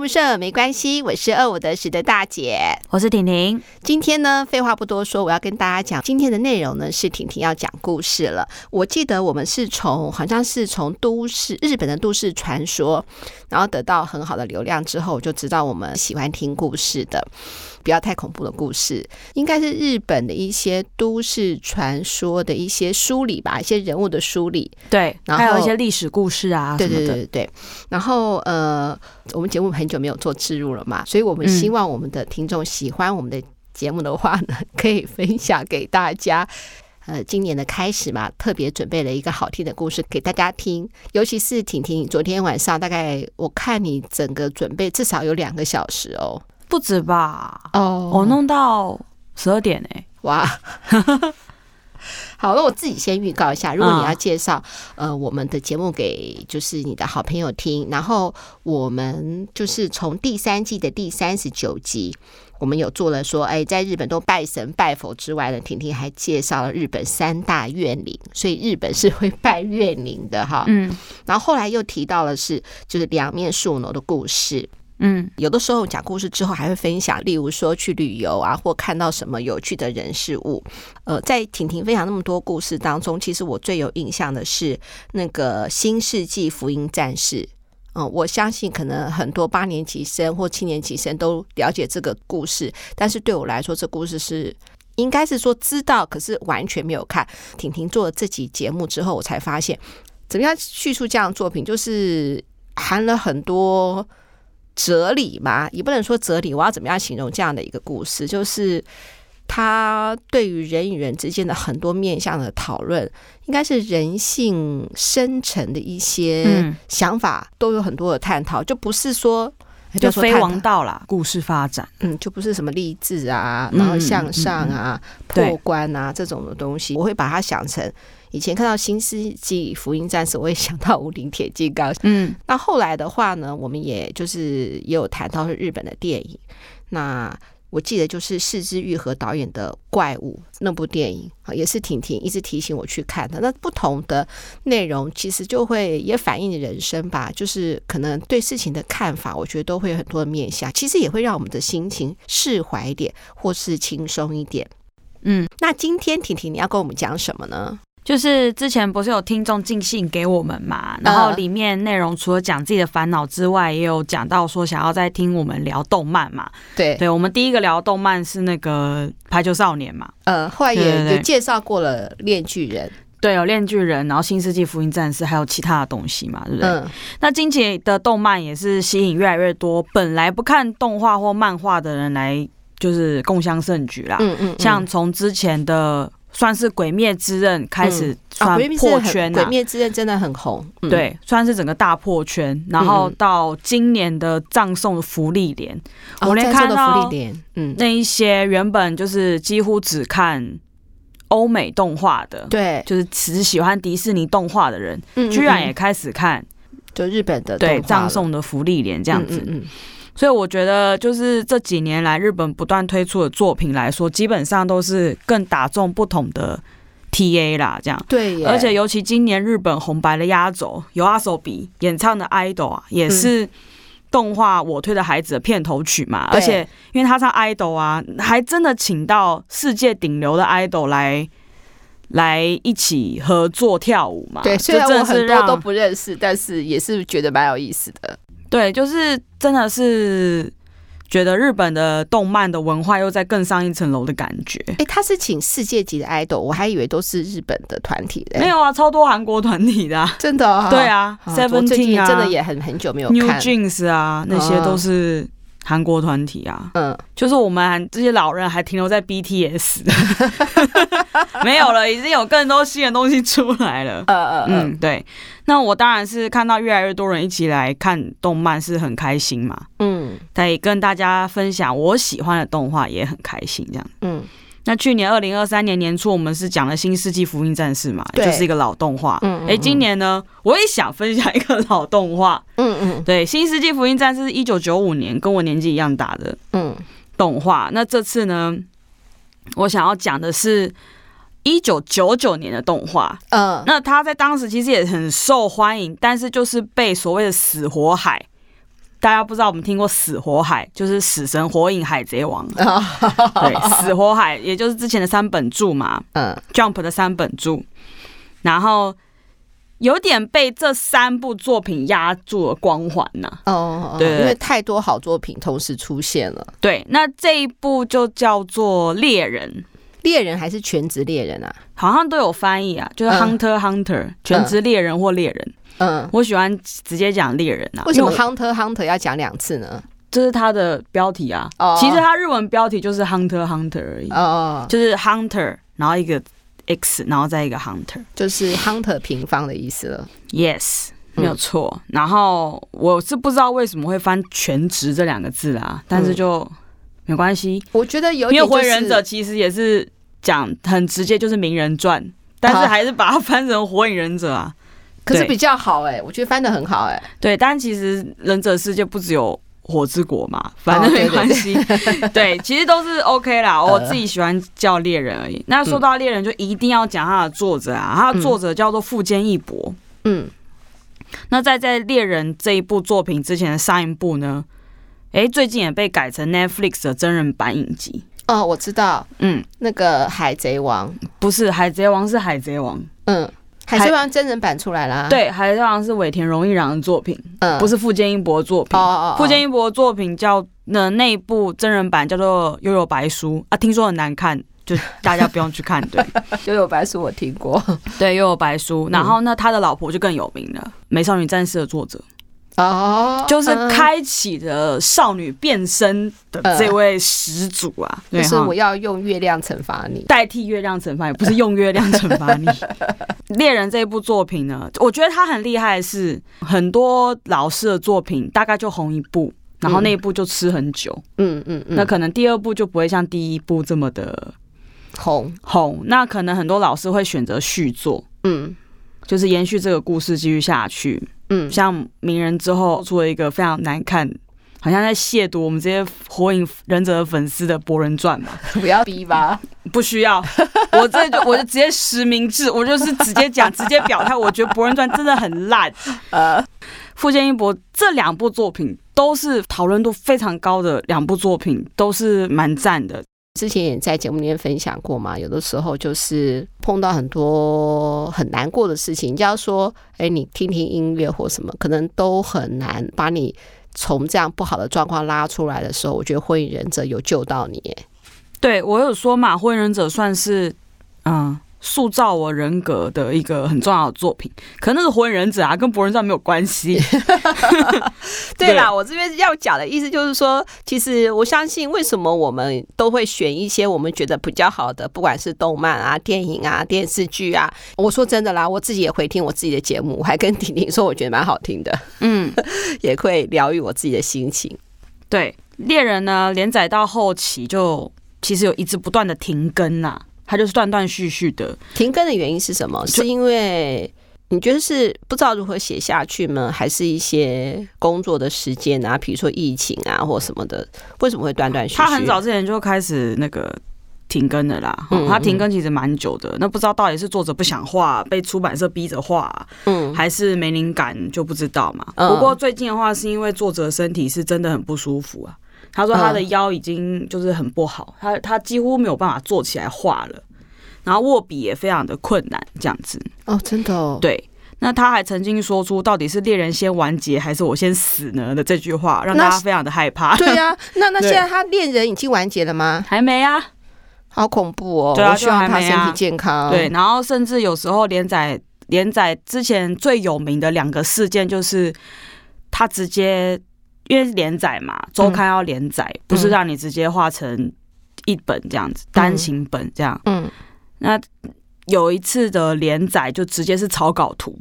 不顺没关系，我是二五得十的大姐，我是婷婷。今天呢，废话不多说，我要跟大家讲今天的内容呢，是婷婷要讲故事了。我记得我们是从好像是从都市日本的都市传说，然后得到很好的流量之后，我就知道我们喜欢听故事的。不要太恐怖的故事，应该是日本的一些都市传说的一些梳理吧，一些人物的梳理。对，然后还有一些历史故事啊，对对对对对。然后呃，我们节目很久没有做植入了嘛，所以我们希望我们的听众喜欢我们的节目的话呢，嗯、可以分享给大家。呃，今年的开始嘛，特别准备了一个好听的故事给大家听，尤其是婷婷，昨天晚上大概我看你整个准备至少有两个小时哦。不止吧？哦，我弄到十二点哎、欸！哇，好，那我自己先预告一下，如果你要介绍、嗯、呃我们的节目给就是你的好朋友听，然后我们就是从第三季的第三十九集，我们有做了说，哎，在日本都拜神拜佛之外呢，婷婷还介绍了日本三大怨灵，所以日本是会拜怨灵的哈。嗯，然后后来又提到了是就是两面树挪的故事。嗯，有的时候讲故事之后还会分享，例如说去旅游啊，或看到什么有趣的人事物。呃，在婷婷分享那么多故事当中，其实我最有印象的是那个《新世纪福音战士》。嗯，我相信可能很多八年级生或七年级生都了解这个故事，但是对我来说，这故事是应该是说知道，可是完全没有看。婷婷做了这集节目之后，我才发现，怎么样叙述这样的作品，就是含了很多。哲理嘛，也不能说哲理。我要怎么样形容这样的一个故事？就是他对于人与人之间的很多面向的讨论，应该是人性深层的一些想法，都有很多的探讨。就不是说就非王道啦，故事发展，嗯，就不是什么励志啊，然后向上啊、破关啊这种的东西。我会把它想成。以前看到《新世纪福音战士》，我也想到武林铁金刚。嗯，那后来的话呢，我们也就是也有谈到是日本的电影。那我记得就是四之愈和导演的《怪物》那部电影，也是婷婷一直提醒我去看的。那不同的内容，其实就会也反映人生吧，就是可能对事情的看法，我觉得都会有很多的面向。其实也会让我们的心情释怀一点，或是轻松一点。嗯，那今天婷婷你要跟我们讲什么呢？就是之前不是有听众寄信给我们嘛，然后里面内容除了讲自己的烦恼之外，也有讲到说想要再听我们聊动漫嘛。对，对我们第一个聊动漫是那个排球少年嘛，呃，后来也也介绍过了恋巨人，对，有恋巨人，然后新世纪福音战士，还有其他的东西嘛，对不对？嗯，那近期的动漫也是吸引越来越多本来不看动画或漫画的人来，就是共襄盛举啦。嗯嗯，像从之前的。算是《鬼灭之刃》开始算破圈，《鬼灭之刃》真的很红，对，算是整个大破圈。然后到今年的《葬送芙莉莲》，我连看到嗯。那一些原本就是几乎只看欧美动画的，对，就是只喜欢迪士尼动画的人，居然也开始看就日本的对《葬送的福利莲》这样子。所以我觉得，就是这几年来日本不断推出的作品来说，基本上都是更打中不同的 TA 啦，这样。对。而且尤其今年日本红白的压轴，有 YOASOBI 演唱的《idol》啊，也是动画《我推的孩子》的片头曲嘛。而且因为他唱《idol》啊，还真的请到世界顶流的 idol 来来一起合作跳舞嘛。对，虽然我很多都不认识，但是也是觉得蛮有意思的。对，就是真的是觉得日本的动漫的文化又在更上一层楼的感觉。哎，他是请世界级的 idol，我还以为都是日本的团体嘞。没有啊，超多韩国团体的，啊，真的，哦。对啊，Seventeen 啊，真的也很很久没有看。New Jeans 啊，那些都是韩国团体啊。嗯，就是我们这些老人还停留在 BTS，没有了，已经有更多新的东西出来了。嗯对。那我当然是看到越来越多人一起来看动漫是很开心嘛，嗯，可以跟大家分享我喜欢的动画也很开心这样，嗯。那去年二零二三年年初我们是讲了《新世纪福音战士》嘛，就是一个老动画，嗯，哎，今年呢我也想分享一个老动画，嗯嗯，对，《新世纪福音战士》是一九九五年跟我年纪一样大的，嗯，动画。那这次呢，我想要讲的是。一九九九年的动画，嗯，那他在当时其实也很受欢迎，但是就是被所谓的死火海大家不知道我们听过死火海，就是死神火影海贼王。对，死火海也就是之前的三本柱嘛，嗯，Jump 的三本柱，然后有点被这三部作品压住了光环呐。哦，对，因为太多好作品同时出现了。对，那这一部就叫做猎人。猎人还是全职猎人啊？好像都有翻译啊，就是 Hunter Hunter，嗯，全职猎人或猎人。嗯，我喜欢直接讲猎人啊。为什么 Hunter Hunter 要讲两次呢？这是它的标题啊。哦，其实它日文标题就是 Hunter Hunter 而已。哦，就是 Hunter，然后一个 X，然后再一个 Hunter，就是 Hunter 平方的意思了。Yes，没有错。嗯，然后我是不知道为什么会翻全职这两个字啊，但是就。嗯没关系，我觉得有点、就是，因为火影忍者其实也是讲很直接，就是名人传，但是还是把它翻成火影忍者啊。可是比较好哎、欸，我觉得翻的很好哎、欸。对，但其实忍者世界不只有火之国嘛，反正没关系。哦、对，其实都是 OK 啦。我自己喜欢叫猎人而已。呃、那说到猎人，就一定要讲他的作者啊，他的作者叫做富坚义博。嗯，那在在猎人这一部作品之前的上一部呢？哎，最近也被改成 Netflix 的真人版影集。哦，我知道，嗯，那个海贼王。不是海贼王，是海贼王，嗯，海贼王真人版出来啦，对，海贼王是尾田荣一郎的作品，嗯，不是富坚义博的作品，哦哦，富坚义博的作品叫那那部真人版叫做《悠悠白书》啊，听说很难看，就大家不用去看，对，《幽游白书》我听过，对，《幽游白书》，然后那他的老婆就更有名了，《美少女战士》的作者。哦，就是开启了少女变身的这位始祖啊！就是我要用月亮惩罚你，代替月亮惩罚你，不是用月亮惩罚你。猎人这一部作品呢，我觉得他很厉害的是，是很多老师的作品大概就红一部，然后那一部就吃很久。嗯嗯，那可能第二部就不会像第一部这么的红红。那可能很多老师会选择续作，嗯，就是延续这个故事继续下去。嗯，像鸣人之后出了一个非常难看，好像在亵渎我们这些火影忍者的粉丝的《博人传》嘛。不要逼吧，不需要，我这就 我就直接实名制，我就是直接讲，直接表态，我觉得《博人传》真的很烂。呃，富坚义博这两部作品都是讨论度非常高的两部作品，都是蛮赞的。之前也在节目里面分享过嘛，有的时候就是碰到很多很难过的事情，就要说，哎，你听听音乐或什么，可能都很难把你从这样不好的状况拉出来的时候，我觉得《火影忍者》有救到你。对，我有说嘛，《火影忍者》算是嗯。塑造我人格的一个很重要的作品，可能那是火影忍者啊，跟博人传没有关系。对啦，我这边要讲的意思就是说，其实我相信，为什么我们都会选一些我们觉得比较好的，不管是动漫啊、电影啊、电视剧啊。我说真的啦，我自己也会听我自己的节目，我还跟婷婷说，我觉得蛮好听的。嗯，也会疗愈我自己的心情。对，猎人呢，连载到后期就其实有一直不断的停更呐、啊。它就是断断续续的。停更的原因是什么？是因为你觉得是不知道如何写下去吗？还是一些工作的时间啊，比如说疫情啊或什么的？为什么会断断续续？他很早之前就开始那个停更的啦。嗯，他停更其实蛮久的。那不知道到底是作者不想画，被出版社逼着画，嗯，还是没灵感就不知道嘛。不过最近的话，是因为作者身体是真的很不舒服啊。他说他的腰已经就是很不好，他他几乎没有办法坐起来画了，然后握笔也非常的困难，这样子。哦，真的哦。对，那他还曾经说出“到底是猎人先完结还是我先死呢”的这句话，让大家非常的害怕。对呀、啊，那那现在他恋人已经完结了吗？还没啊，好恐怖哦。对啊，我希望他身体健康。对，然后甚至有时候连载连载之前最有名的两个事件就是他直接。因为连载嘛，周刊要连载，嗯、不是让你直接画成一本这样子，嗯、单行本这样。嗯，那有一次的连载就直接是草稿图，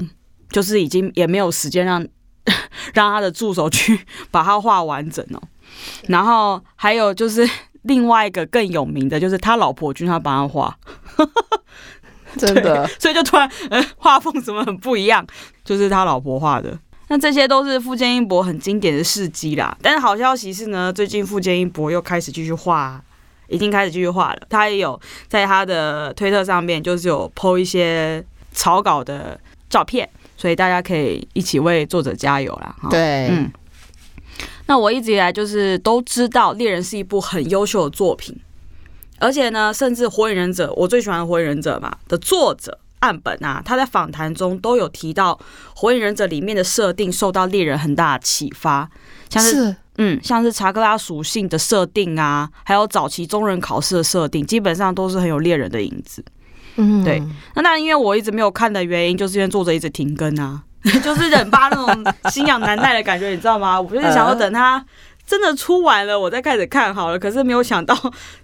就是已经也没有时间让 让他的助手去把它画完整哦。然后还有就是 另外一个更有名的，就是他老婆君他帮他画，真的，所以就突然呃画风怎么很不一样，就是他老婆画的。那这些都是富坚义博很经典的事迹啦，但是好消息是呢，最近富坚义博又开始继续画，已经开始继续画了。他也有在他的推特上面，就是有 po 一些草稿的照片，所以大家可以一起为作者加油啦。对，嗯。那我一直以来就是都知道《猎人》是一部很优秀的作品，而且呢，甚至《火影忍者》我最喜欢的《火影忍者》嘛的作者岸本啊，他在访谈中都有提到《火影忍者》里面的设定受到猎人很大的启发，像是，是嗯，像是查克拉属性的设定啊，还有早期中忍考试的设定，基本上都是很有猎人的影子。嗯，对。那那因为我一直没有看的原因，就是因为作者一直停更啊。就是忍吧那种心痒难耐的感觉，你知道吗？我就是想要等他真的出完了，我再开始看好了。可是没有想到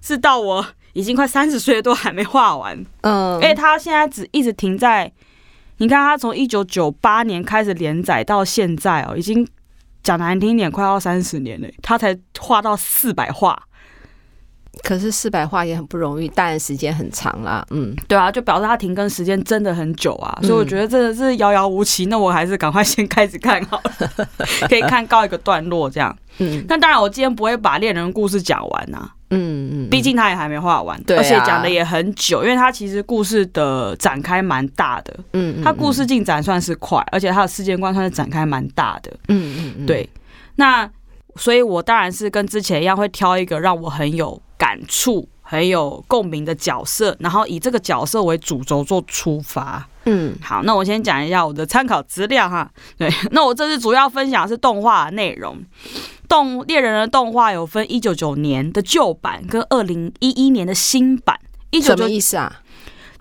是到我已经快三十岁都还没画完。嗯，因为他现在只一直停在，你看他从一九九八年开始连载到现在哦，已经讲难听一点，快要三十年了，他才画到四百画。可是四百话也很不容易，当然时间很长啦。嗯，对啊，就表示他停更时间真的很久啊，所以我觉得真的是遥遥无期。那我还是赶快先开始看好了，可以看告一个段落这样。嗯，那当然我今天不会把恋人故事讲完呐。嗯嗯，毕竟他也还没画完，对，而且讲的也很久，因为他其实故事的展开蛮大的。嗯，他故事进展算是快，而且他的世界观算是展开蛮大的。嗯嗯嗯，对。那所以，我当然是跟之前一样，会挑一个让我很有。感触很有共鸣的角色，然后以这个角色为主轴做出发。嗯，好，那我先讲一下我的参考资料哈。对，那我这次主要分享的是动画内容。动猎人的动画有分一九九年的旧版跟二零一一年的新版。一九九什么意思啊？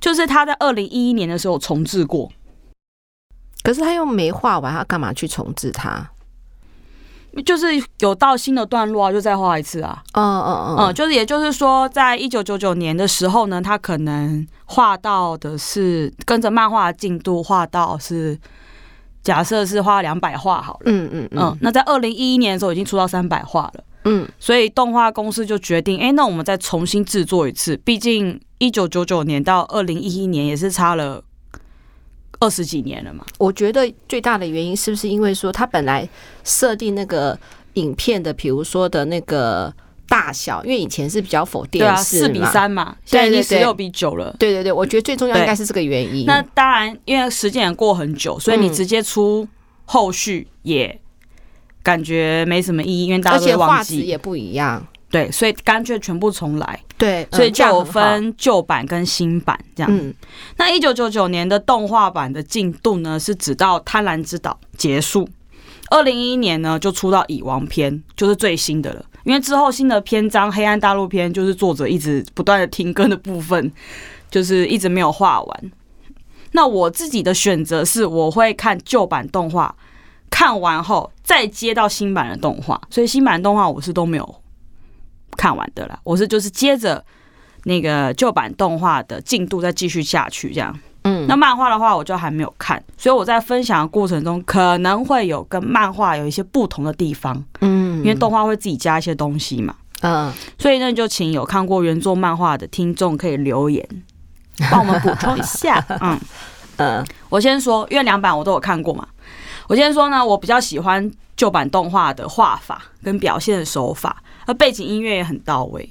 就是他在二零一一年的时候重置过，可是他又没画完，他干嘛去重置它？就是有到新的段落啊，就再画一次啊。嗯嗯嗯，嗯就是也就是说，在一九九九年的时候呢，他可能画到的是跟着漫画进度画到是假设是画两百画好了。嗯嗯嗯。那在二零一一年的时候已经出到三百画了。嗯。所以动画公司就决定，哎，那我们再重新制作一次。毕竟一九九九年到二零一一年也是差了。二十几年了嘛？我觉得最大的原因是不是因为说他本来设定那个影片的，比如说的那个大小，因为以前是比较否电视四比三嘛，现在已经十六比九了。对对对，我觉得最重要应该是这个原因。那当然，因为时间也过很久，所以你直接出后续也感觉没什么意义，因为大家都忘记，而且画质也不一样。对，所以干脆全部重来。对，所以就有分旧版跟新版这样。嗯，那一九九九年的动画版的进度呢，是直到《贪婪之岛》结束。二零一一年呢，就出到《蚁王篇》，就是最新的了。因为之后新的篇章《黑暗大陆篇》，就是作者一直不断的停更的部分，就是一直没有画完。那我自己的选择是，我会看旧版动画，看完后再接到新版的动画。所以新版动画我是都没有。看完的啦，我是就是接着那个旧版动画的进度再继续下去，这样。嗯，那漫画的话我就还没有看，所以我在分享的过程中可能会有跟漫画有一些不同的地方。嗯，因为动画会自己加一些东西嘛。嗯，所以呢，就请有看过原作漫画的听众可以留言帮我们补充一下。嗯嗯，我先说，因为两版我都有看过嘛。我先说呢，我比较喜欢旧版动画的画法跟表现的手法。而背景音乐也很到位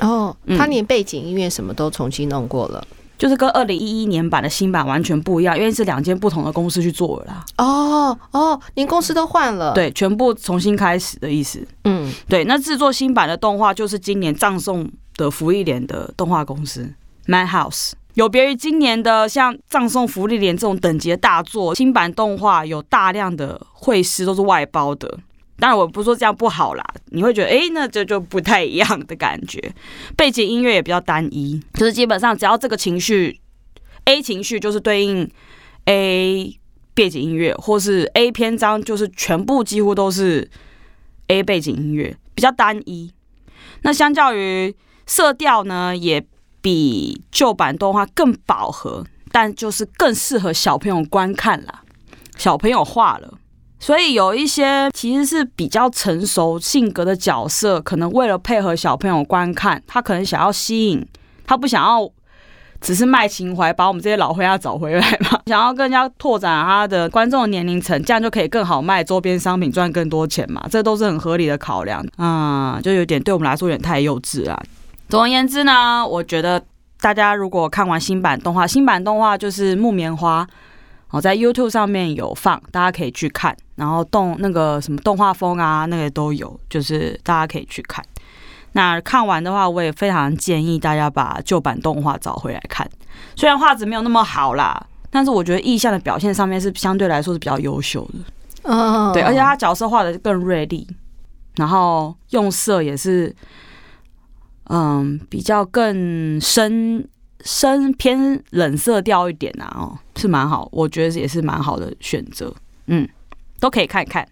哦，他连背景音乐什么都重新弄过了，嗯、就是跟二零一一年版的新版完全不一样，因为是两间不同的公司去做了啦。哦哦，连公司都换了，对，全部重新开始的意思。嗯，对，那制作新版的动画就是今年葬送的芙莉莲的动画公司 Madhouse，有别于今年的像葬送福利莲这种等级的大作，新版动画有大量的绘师都是外包的。当然，我不是说这样不好啦，你会觉得，哎、那这就不太一样的感觉。背景音乐也比较单一，就是基本上只要这个情绪，A 情绪就是对应 A 背景音乐，或是 A 篇章就是全部几乎都是 A 背景音乐，比较单一。那相较于色调呢，也比旧版动画更饱和，但就是更适合小朋友观看啦，小朋友画了。所以有一些其实是比较成熟性格的角色，可能为了配合小朋友观看，他可能想要吸引，他不想要只是卖情怀，把我们这些老灰要找回来嘛，想要更加拓展他的观众的年龄层，这样就可以更好卖周边商品，赚更多钱嘛，这都是很合理的考量啊，就有点对我们来说有点太幼稚了。总而言之呢，我觉得大家如果看完新版动画，新版动画就是木棉花。哦，在 YouTube 上面有放，大家可以去看。然后动那个什么动画风啊，那个都有，就是大家可以去看。那看完的话，我也非常建议大家把旧版动画找回来看。虽然画质没有那么好啦，但是我觉得意象的表现上面是相对来说是比较优秀的。嗯，对，而且他角色画的更锐利，然后用色也是，嗯，比较更深深偏冷色调一点啊，哦，是蛮好，我觉得也是蛮好的选择。嗯。都可以看一看，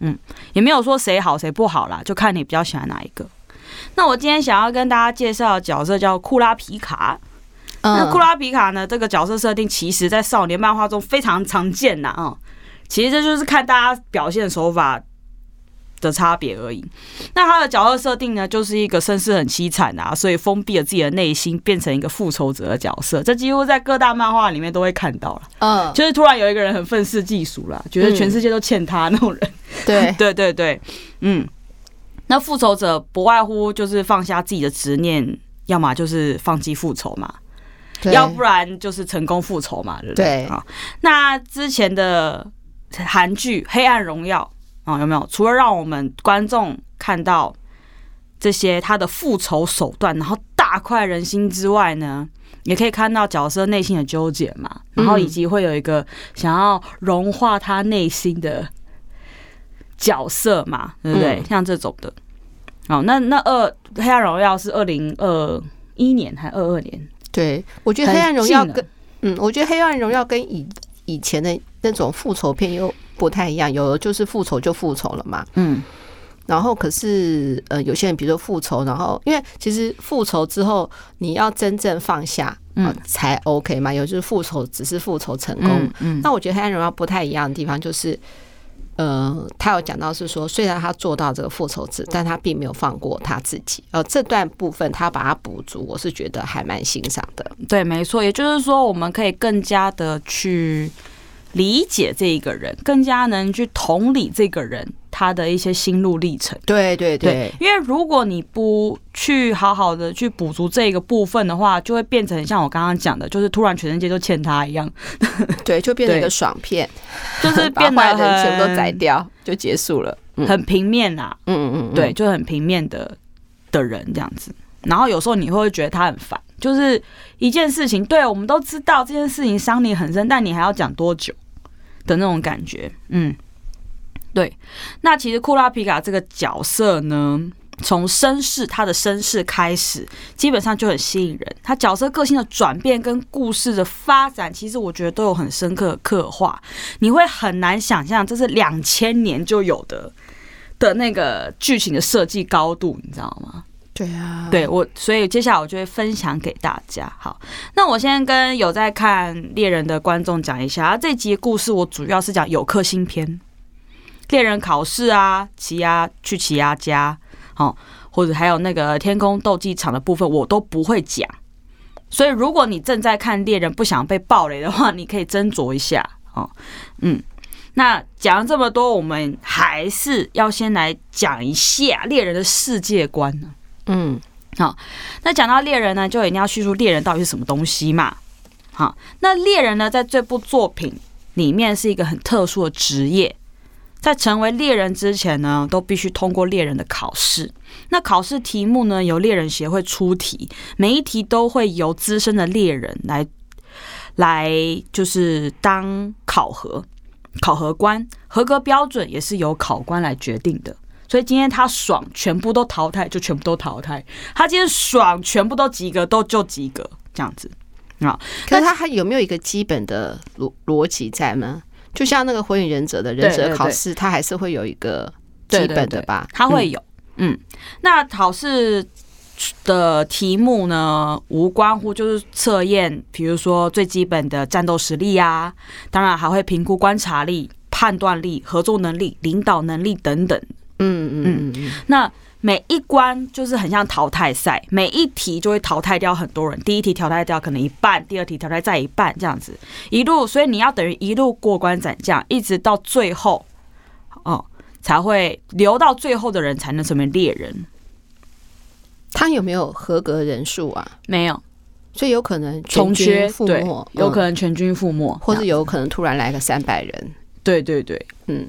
嗯，也没有说谁好谁不好啦，就看你比较喜欢哪一个。那我今天想要跟大家介绍的角色叫库拉皮卡。嗯、那库拉皮卡呢，这个角色设定其实在少年漫画中非常常见呐，啊，其实这就是看大家表现手法的差别而已。那他的角色设定呢，就是一个身世很凄惨啊，所以封闭了自己的内心，变成一个复仇者的角色。这几乎在各大漫画里面都会看到了。嗯，就是突然有一个人很愤世嫉俗了，觉得全世界都欠他那种人。对对对对，嗯。那复仇者不外乎就是放下自己的执念，要么就是放弃复仇嘛，要不然就是成功复仇嘛，对不对？啊，那之前的韩剧《黑暗荣耀》。哦，有没有？除了让我们观众看到这些他的复仇手段，然后大快人心之外呢，也可以看到角色内心的纠结嘛，然后以及会有一个想要融化他内心的角色嘛，对不对？像这种的。哦，那那二黑暗荣耀是二零二一年还二二年？对，我觉得黑暗荣耀跟嗯，我觉得黑暗荣耀跟以以前的那种复仇片又。不太一样，有的就是复仇就复仇了嘛。嗯，然后可是呃，有些人比如说复仇，然后因为其实复仇之后你要真正放下，嗯，才 OK 嘛。有就是复仇只是复仇成功，嗯，嗯，那我觉得《黑暗荣耀》不太一样的地方就是，呃，他有讲到是说，虽然他做到这个复仇者，但他并没有放过他自己。呃，这段部分他把它补足，我是觉得还蛮欣赏的。对，没错，也就是说，我们可以更加的去。理解这一个人，更加能去同理这个人他的一些心路历程。对对对，对，因为如果你不去好好的去补足这个部分的话，就会变成像我刚刚讲的，就是突然全世界都欠他一样。对，就变成一个爽片，就是 变得坏人全部都宰掉就结束了，很平面啊。嗯嗯嗯，对，就很平面的的人这样子。然后有时候你会觉得他很烦，就是一件事情，对，我们都知道这件事情伤你很深，但你还要讲多久？的那种感觉，嗯，对。那其实库拉皮卡这个角色呢，从身世他的身世开始，基本上就很吸引人。他角色个性的转变跟故事的发展，其实我觉得都有很深刻的刻画。你会很难想象，这是两千年就有的的那个剧情的设计高度，你知道吗？对啊，对我，所以接下来我就会分享给大家。好，那我先跟有在看猎人的观众讲一下，啊，这集故事我主要是讲有克星篇，猎人考试啊，奇犽去奇犽家，好，或者还有那个天空斗技场的部分，我都不会讲。所以如果你正在看猎人不想被爆雷的话，你可以斟酌一下。哦，嗯，那讲了这么多，我们还是要先来讲一下猎人的世界观呢。嗯，好，那讲到猎人呢，就一定要叙述猎人到底是什么东西嘛。好，那猎人呢，在这部作品里面是一个很特殊的职业，在成为猎人之前呢，都必须通过猎人的考试。那考试题目呢，由猎人协会出题，每一题都会由资深的猎人来来，就是当考核考核官，合格标准也是由考官来决定的。所以今天他爽，全部都淘汰，就全部都淘汰。他今天爽，全部都及格，都就及格，这样子啊。可是他还有没有一个基本的逻逻辑在吗？就像那个火影忍者的忍者考试，他还是会有一个基本的吧？他会有，嗯。那考试的题目呢，无关乎就是测验，比如说最基本的战斗实力啊，当然还会评估观察力、判断力、合作能力、领导能力等等。嗯嗯嗯，那每一关就是很像淘汰赛，每一题就会淘汰掉很多人。第一题淘汰掉可能一半，第二题淘汰再一半，这样子一路，所以你要等于一路过关斩将，一直到最后，哦，才会留到最后的人才能成为猎人。他有没有合格人数啊？没有，所以有可能全军覆没，有可能全军覆没，或者有可能突然来个三百人。对对对，嗯，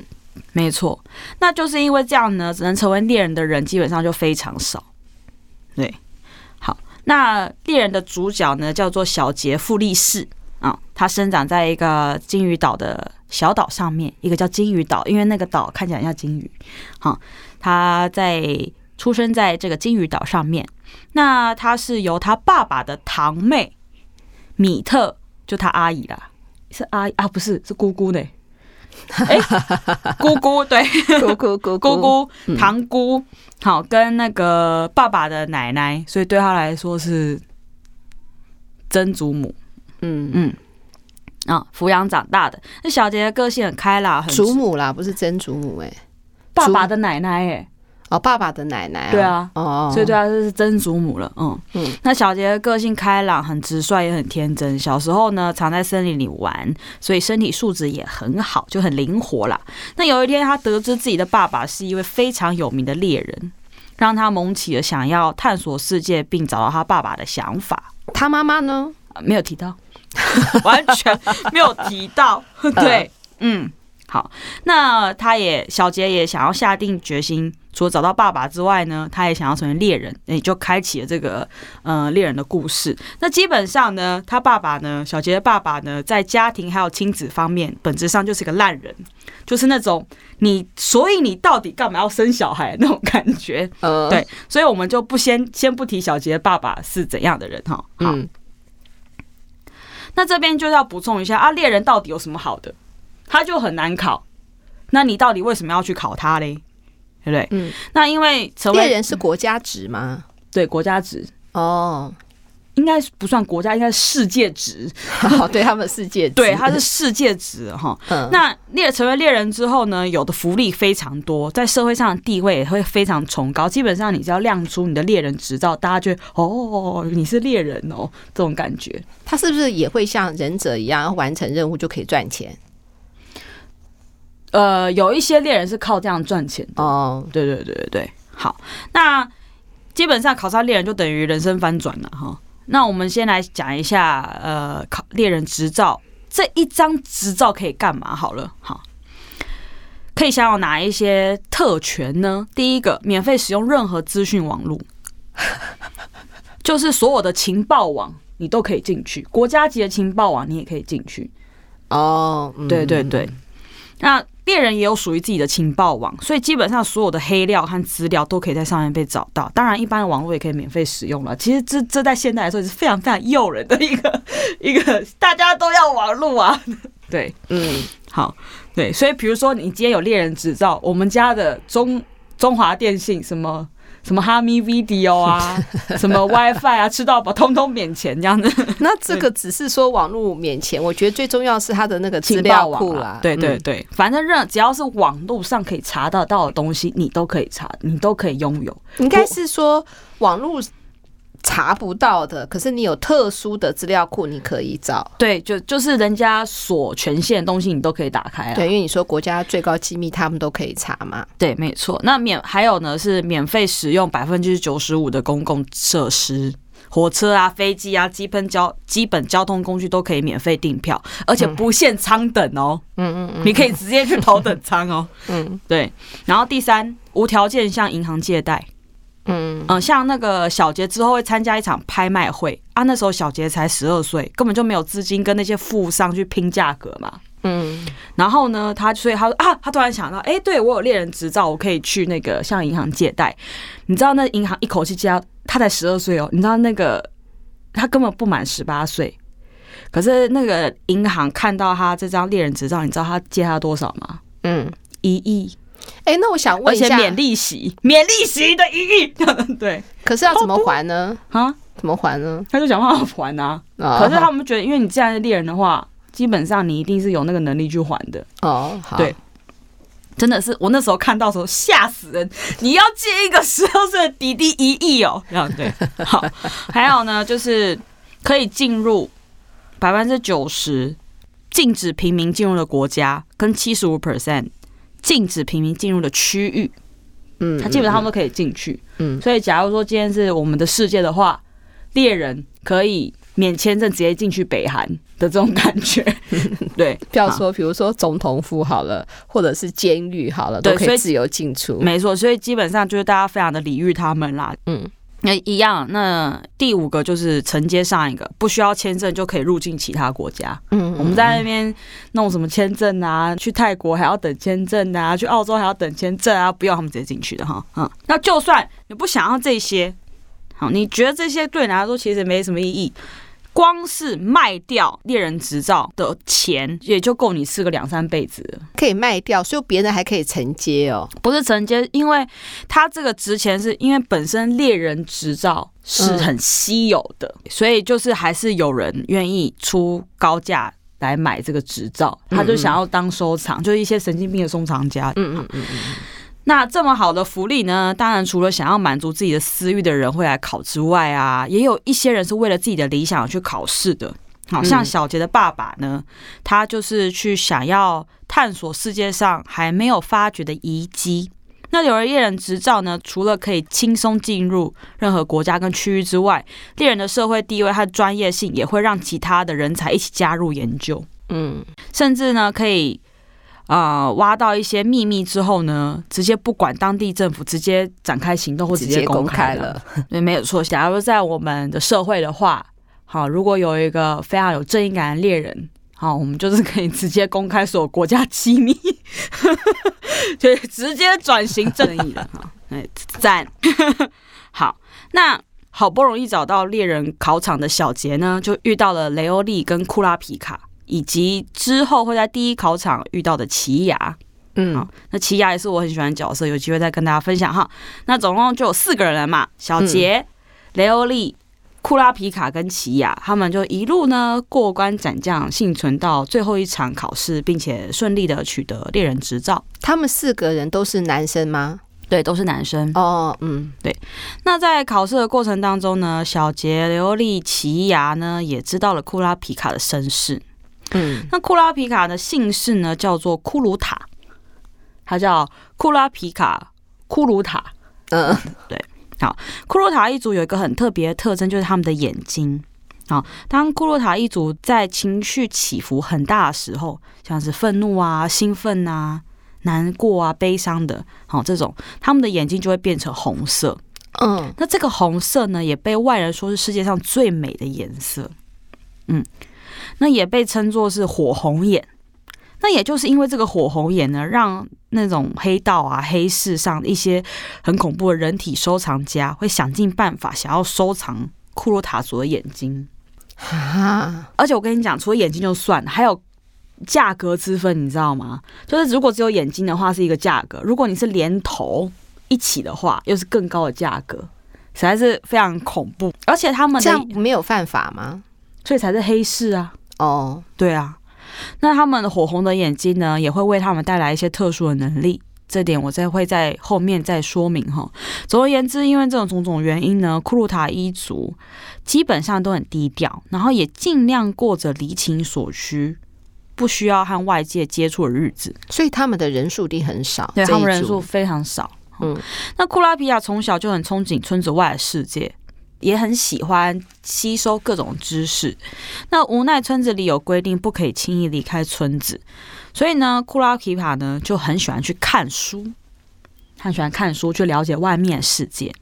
没错。那就是因为这样呢，只能成为猎人的人基本上就非常少。对，好，那猎人的主角呢叫做小杰傅立士啊，他生长在一个鲸鱼岛的小岛上面，一个叫鲸鱼岛，因为那个岛看起来像鲸鱼。好，他在出生在这个鲸鱼岛上面。那他是由他爸爸的堂妹米特，就他阿姨啦，是阿姨啊，不是，是姑姑呢。哎，姑姑对，姑姑 姑姑姑堂姑，好，跟那个爸爸的奶奶，所以对他来说是曾祖母。嗯嗯，啊，抚养长大的。那小杰的个性很开朗，很祖母啦，不是曾祖母哎，爸爸的奶奶哎。哦，爸爸的奶奶、啊，对啊，哦，所以对啊，这是曾祖母了，嗯嗯。那小杰的个性开朗，很直率，也很天真。小时候呢，常在森林里玩，所以身体素质也很好，就很灵活啦。那有一天，他得知自己的爸爸是一位非常有名的猎人，让他萌起了想要探索世界并找到他爸爸的想法。他妈妈呢？没有提到，完全没有提到。对，嗯，好。那他也小杰也想要下定决心。除了找到爸爸之外呢，他也想要成为猎人，也就开启了这个呃猎人的故事。那基本上呢，他爸爸呢，小杰的爸爸呢，在家庭还有亲子方面，本质上就是个烂人，就是那种你，所以你到底干嘛要生小孩那种感觉？呃，对，所以我们就不先先不提小杰的爸爸是怎样的人哈。好，嗯，那这边就要补充一下啊，猎人到底有什么好的？他就很难考，那你到底为什么要去考他嘞？对不对？嗯，那因为成为猎人是国家职吗？对，国家职哦，应该不算国家，应该是世界职。哦，对他们世界职，对，他是世界职哈。嗯，那猎成为猎人之后呢，有的福利非常多，在社会上的地位也会非常崇高。基本上，你只要亮出你的猎人执照，大家就哦，你是猎人哦，这种感觉。他是不是也会像忍者一样，完成任务就可以赚钱？呃，有一些猎人是靠这样赚钱的哦。对对对对对，好，那基本上考上猎人就等于人生翻转了哈。那我们先来讲一下，呃，考猎人执照这一张执照可以干嘛？好了，好，可以享有哪一些特权呢？第一个，免费使用任何资讯网络，就是所有的情报网你都可以进去，国家级的情报网你也可以进去。哦，对对对，那。猎人也有属于自己的情报网，所以基本上所有的黑料和资料都可以在上面被找到。当然，一般的网络也可以免费使用了。其实这这在现代来说是非常非常诱人的一个 一个，大家都要网络啊。对，嗯，好，对，所以比如说你今天有猎人执照，我们家的中中华电信什么。什么哈密 video 啊，什么 WiFi 啊，吃到饱通通免钱这样子。那这个只是说网络免钱，我觉得最重要是它的那个资料库啦。对对对，反正任只要是网络上可以查得到的东西，你都可以查，你都可以拥有。应该是说网络。查不到的，可是你有特殊的资料库，你可以找。对，就就是人家所权限的东西，你都可以打开啊。对，因为你说国家最高机密，他们都可以查嘛。对，没错。那免还有呢，是免费使用百分之九十五的公共设施，火车啊、飞机啊，基本交基本交通工具都可以免费订票，而且不限舱等哦。嗯嗯嗯，你可以直接去头等舱哦。嗯，对。然后第三，无条件向银行借贷。嗯嗯，像那个小杰之后会参加一场拍卖会啊，那时候小杰才十二岁，根本就没有资金跟那些富商去拼价格嘛。嗯，然后呢，他所以他说啊，他突然想到，哎、欸，对，我有猎人执照，我可以去那个向银行借贷。你知道那银行一口气借他，他才十二岁哦，你知道那个他根本不满十八岁，可是那个银行看到他这张猎人执照，你知道他借他多少吗？嗯，一亿。哎、欸，那我想问一下，免利息，免利息的一亿，对。可是要怎么还呢？啊，怎么还呢？他就想办法还啊。可是他们觉得，因为你既然是猎人的话，基本上你一定是有那个能力去还的。哦，好。对，真的是我那时候看到时候吓死人。你要借一个十二岁的弟弟一亿哦，这样对。好，还有呢，就是可以进入百分之九十禁止平民进入的国家，跟七十五 percent。禁止平民进入的区域，嗯，他基本上他们都可以进去，嗯，所以假如说今天是我们的世界的话，猎人可以免签证直接进去北韩的这种感觉。对，不要说，比如说总统府好了，或者是监狱好了，都可以自由进出。没错，所以基本上就是大家非常的礼遇他们啦。嗯。那一样，那第五个就是承接上一个，不需要签证就可以入境其他国家。嗯，我们在那边弄什么签证啊？去泰国还要等签证啊？去澳洲还要等签证啊？不要，他们直接进去的哈。嗯，那就算你不想要这些，好，你觉得这些对你来说其实没什么意义。光是卖掉猎人执照的钱，也就够你吃个两三辈子了。可以卖掉，所以别人还可以承接哦。不是承接，因为他这个值钱，是因为本身猎人执照是很稀有的，嗯、所以就是还是有人愿意出高价来买这个执照，他就想要当收藏，嗯嗯，就是一些神经病的收藏家。嗯嗯嗯嗯。那这么好的福利呢？当然，除了想要满足自己的私欲的人会来考之外啊，也有一些人是为了自己的理想去考试的。好像小杰的爸爸呢，他就是去想要探索世界上还没有发掘的遗迹。那有了猎人执照呢，除了可以轻松进入任何国家跟区域之外，猎人的社会地位和专业性也会让其他的人才一起加入研究。嗯，甚至呢，可以。啊、呃，挖到一些秘密之后呢，直接不管当地政府，直接展开行动或直接公开了。对，没有错。假如在我们的社会的话，好，如果有一个非常有正义感的猎人，好，我们就是可以直接公开所有国家机密，就直接转型正义了。哈，哎，赞。好，那好不容易找到猎人考场的小杰呢，就遇到了雷欧利跟库拉皮卡。以及之后会在第一考场遇到的奇犽，嗯，好，那奇犽也是我很喜欢的角色，有机会再跟大家分享哈。那总共就有四个人嘛，小杰、嗯、雷欧利、库拉皮卡跟奇犽，他们就一路呢过关斩将，幸存到最后一场考试，并且顺利的取得猎人执照。他们四个人都是男生吗？对，都是男生。哦，嗯，对。那在考试的过程当中呢，小杰、雷欧利、奇犽呢也知道了库拉皮卡的身世。嗯，那库拉皮卡的姓氏呢，叫做库鲁塔，他叫库拉皮卡库鲁塔。嗯，对，好，库鲁塔一族有一个很特别的特征，就是他们的眼睛。好，当库鲁塔一族在情绪起伏很大的时候，像是愤怒啊、兴奋啊、难过啊、悲伤的，好，这种他们的眼睛就会变成红色。嗯，那这个红色呢，也被外人说是世界上最美的颜色。嗯。那也被称作是火红眼，那也就是因为这个火红眼呢，让那种黑道啊、黑市上一些很恐怖的人体收藏家会想尽办法想要收藏库洛塔族的眼睛啊！而且我跟你讲，除了眼睛就算，还有价格之分，你知道吗？就是如果只有眼睛的话是一个价格，如果你是连头一起的话，又是更高的价格，实在是非常恐怖。而且他们这样没有犯法吗？所以才是黑市啊！哦，oh. 对啊，那他们的火红的眼睛呢，也会为他们带来一些特殊的能力，这点我再会在后面再说明哈。总而言之，因为这种种种原因呢，库鲁塔一族基本上都很低调，然后也尽量过着离情所需、不需要和外界接触的日子，所以他们的人数一定很少，对，他们人数非常少。嗯，那库拉皮亚从小就很憧憬村子外的世界。也很喜欢吸收各种知识，那无奈村子里有规定，不可以轻易离开村子，所以呢，库拉皮卡呢就很喜欢去看书，很喜欢看书去了解外面世界。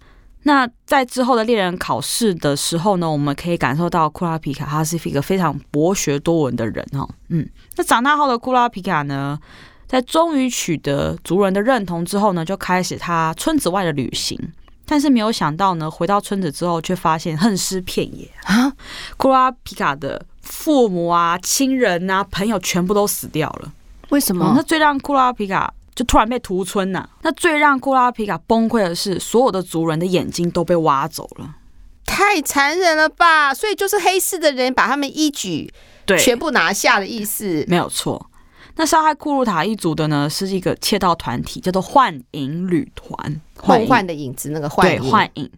那在之后的猎人考试的时候呢，我们可以感受到库拉皮卡他是一个非常博学多闻的人哦。嗯，那长大后的库拉皮卡呢，在终于取得族人的认同之后呢，就开始他村子外的旅行。但是没有想到呢，回到村子之后，却发现恨尸遍野啊！库拉皮卡的父母啊、亲人啊、朋友全部都死掉了。为什么？嗯、那最让库拉皮卡就突然被屠村呐、啊？那最让库拉皮卡崩溃的是，所有的族人的眼睛都被挖走了，太残忍了吧！所以就是黑市的人把他们一举对全部拿下的意思，没有错。那杀害库鲁塔一族的呢，是一个窃盗团体，叫做幻影旅团。梦幻的影子，那个幻影，对，幻影，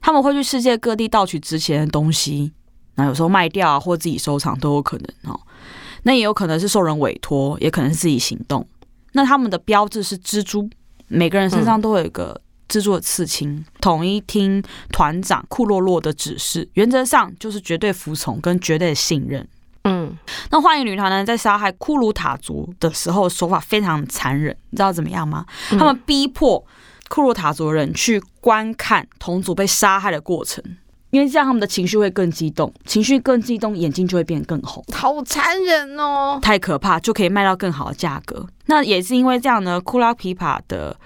他们会去世界各地盗取值钱的东西，那有时候卖掉啊，或自己收藏都有可能哦。那也有可能是受人委托，也可能是自己行动。那他们的标志是蜘蛛，每个人身上都有一个蜘蛛的刺青，统一听团长库洛洛的指示，原则上就是绝对服从跟绝对的信任。嗯，那幻影女团呢，在杀害库鲁塔族的时候，手法非常残忍，你知道怎么样吗？他们逼迫库鲁塔族人去观看同族被杀害的过程，因为这样他们的情绪会更激动，情绪更激动，眼睛就会变更红，好残忍哦，太可怕，就可以卖到更好的价格。那也是因为这样呢，库拉皮帕的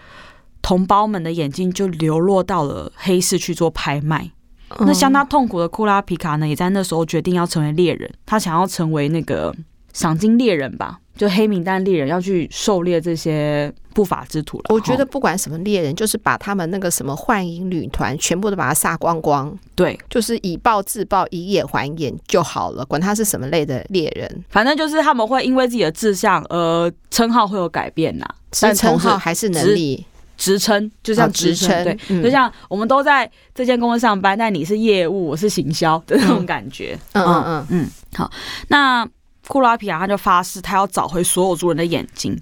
同胞们的眼睛就流落到了黑市去做拍卖。那相当痛苦的库拉皮卡呢，也在那时候决定要成为猎人。他想要成为那个赏金猎人吧，就黑名单猎人，要去狩猎这些不法之徒了。我觉得不管什么猎人，就是把他们那个什么幻影旅团全部都把它杀光光。对，就是以暴制暴，以眼还眼就好了。管他是什么类的猎人，反正就是他们会因为自己的志向而称号会有改变呐。但称号还是能力。职称就像职称，对，就像我们都在这间公司上班，但你是业务，我是行销的那种感觉。嗯嗯嗯嗯。好，那库拉皮亚他就发誓，他要找回所有族人的眼睛，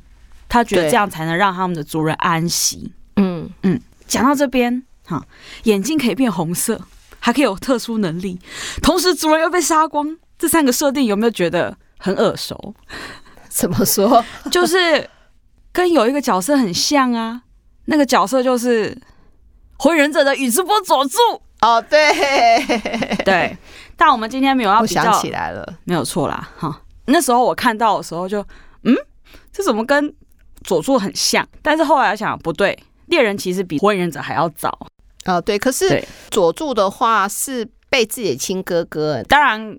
他觉得这样才能让他们的族人安息。嗯嗯。讲到这边，哈，眼睛可以变红色，还可以有特殊能力，同时族人又被杀光，这三个设定有没有觉得很耳熟？怎么说？就是跟有一个角色很像啊。那个角色就是火影忍者的宇智波佐助哦，对 对，但我们今天没有要比较，想起来了，没有错啦哈。那时候我看到的时候就，嗯，这怎么跟佐助很像？但是后来想不对，猎人其实比火影忍者还要早哦，对。可是佐助的话是被自己的亲哥哥，当然。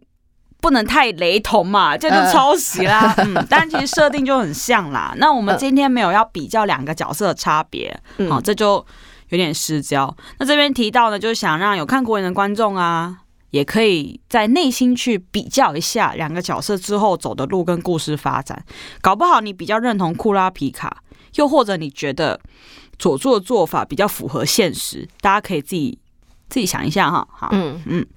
不能太雷同嘛，这就抄袭啦。呃、嗯，但其实设定就很像啦。那我们今天没有要比较两个角色的差别，好、嗯哦，这就有点失焦。那这边提到呢，就是想让有看过人的观众啊，也可以在内心去比较一下两个角色之后走的路跟故事发展。搞不好你比较认同库拉皮卡，又或者你觉得佐助的做法比较符合现实，大家可以自己自己想一下哈。好，嗯嗯。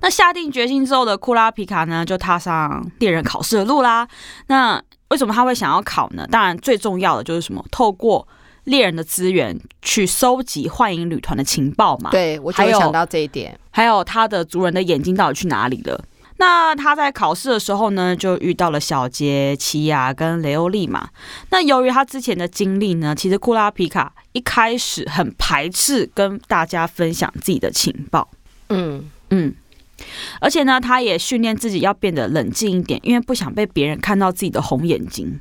那下定决心之后的库拉皮卡呢，就踏上猎人考试的路啦。那为什么他会想要考呢？当然，最重要的就是什么？透过猎人的资源去收集幻影旅团的情报嘛。对，我就想到这一点。还有他的族人的眼睛到底去哪里了？那他在考试的时候呢，就遇到了小杰、奇亚跟雷欧利嘛。那由于他之前的经历呢，其实库拉皮卡一开始很排斥跟大家分享自己的情报。嗯。嗯，而且呢，他也训练自己要变得冷静一点，因为不想被别人看到自己的红眼睛。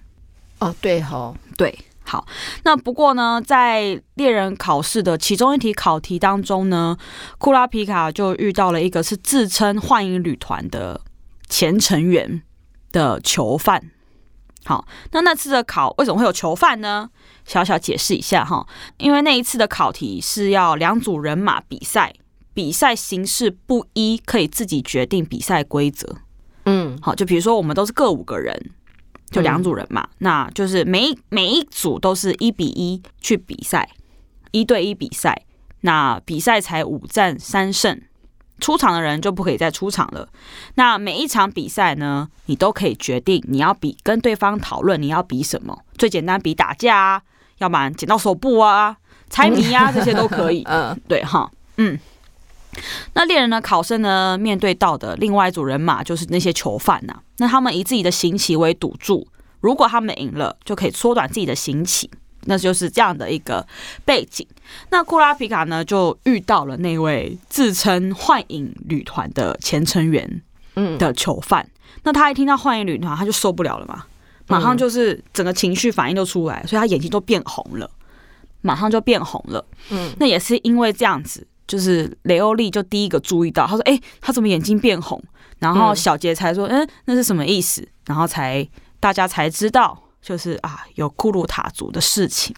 哦，对吼，对，好。那不过呢，在猎人考试的其中一题考题当中呢，库拉皮卡就遇到了一个是自称幻影旅团的前成员的囚犯。好，那那次的考为什么会有囚犯呢？小小解释一下哈，因为那一次的考题是要两组人马比赛。比赛形式不一，可以自己决定比赛规则。嗯，好，就比如说我们都是各五个人，就两组人嘛，嗯、那就是每一每一组都是一比一去比赛，一对一比赛。那比赛才五战三胜，出场的人就不可以再出场了。那每一场比赛呢，你都可以决定你要比，跟对方讨论你要比什么。最简单比打架啊，要不然剪刀手布啊、猜谜啊，这些都可以。嗯，对哈，嗯。那猎人呢考生呢，面对到的另外一组人马就是那些囚犯呐、啊。那他们以自己的刑期为赌注，如果他们赢了，就可以缩短自己的刑期。那就是这样的一个背景。那库拉皮卡呢，就遇到了那位自称幻影旅团的前成员，嗯，的囚犯。那他一听到幻影旅团，他就受不了了嘛，马上就是整个情绪反应都出来，所以他眼睛都变红了，马上就变红了。嗯，那也是因为这样子。就是雷欧利就第一个注意到，他说：“哎、欸，他怎么眼睛变红？”然后小杰才说：“嗯，那是什么意思？”然后才大家才知道，就是啊，有库鲁塔族的事情。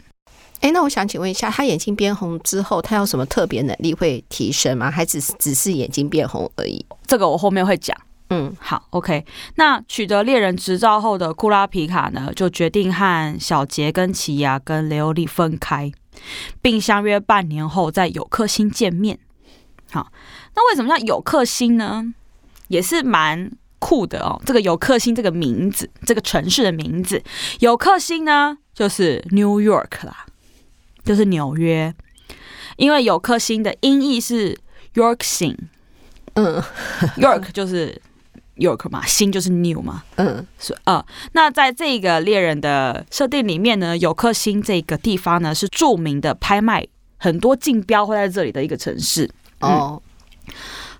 哎、欸，那我想请问一下，他眼睛变红之后，他有什么特别能力会提升吗？还只是只是眼睛变红而已？这个我后面会讲。嗯，好，OK。那取得猎人执照后的库拉皮卡呢，就决定和小杰、跟奇犽、跟雷欧利分开。并相约半年后在有克星见面。好，那为什么叫有克星呢？也是蛮酷的哦。这个有克星这个名字，这个城市的名字，有克星呢，就是 New York 啦，就是纽约。因为有克星的音译是 York 星，嗯，York 就是 York 嘛，新就是 New 嘛，嗯，是啊。那在这个猎人的设定里面呢，有颗星这个地方呢是著名的拍卖，很多竞标会在这里的一个城市哦。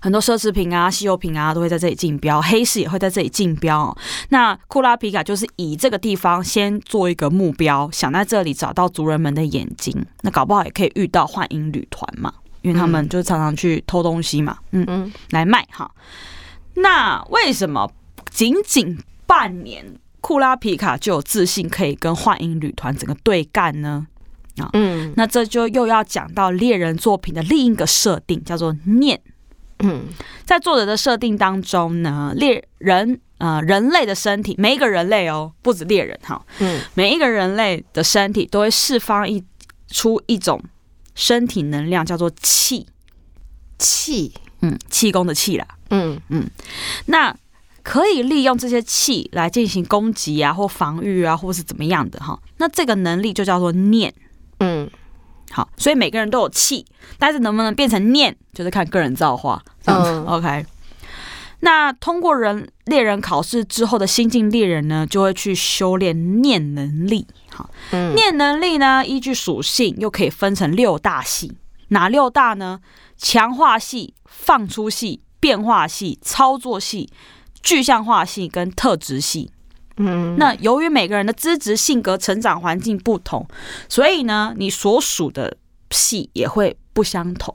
很多奢侈品啊、稀有品啊都会在这里竞标，黑市也会在这里竞标哦。那库拉皮卡就是以这个地方先做一个目标，想在这里找到族人们的眼睛。那搞不好也可以遇到幻影旅团嘛，因为他们就是常常去偷东西嘛，嗯嗯，来卖哈。那为什么仅仅半年，库拉皮卡就有自信可以跟幻影旅团整个对干呢？啊，嗯，那这就又要讲到猎人作品的另一个设定，叫做念。嗯，在作者的设定当中呢，猎人呃人类的身体，每一个人类哦，不止猎人哈，嗯，每一个人类的身体都会释放一出一种身体能量，叫做气。气，嗯，气功的气啦，嗯嗯，那可以利用这些气来进行攻击啊，或防御啊，或是怎么样的哈，那这个能力就叫做念，嗯。好，所以每个人都有气，但是能不能变成念，就是看个人造化。嗯，OK。那通过人猎人考试之后的新晋猎人呢，就会去修炼念能力。好，嗯，念能力呢，依据属性又可以分成六大系，哪六大呢？强化系、放出系、变化系、操作系、具象化系跟特质系。嗯，那由于每个人的资质、性格、成长环境不同，所以呢，你所属的系也会不相同。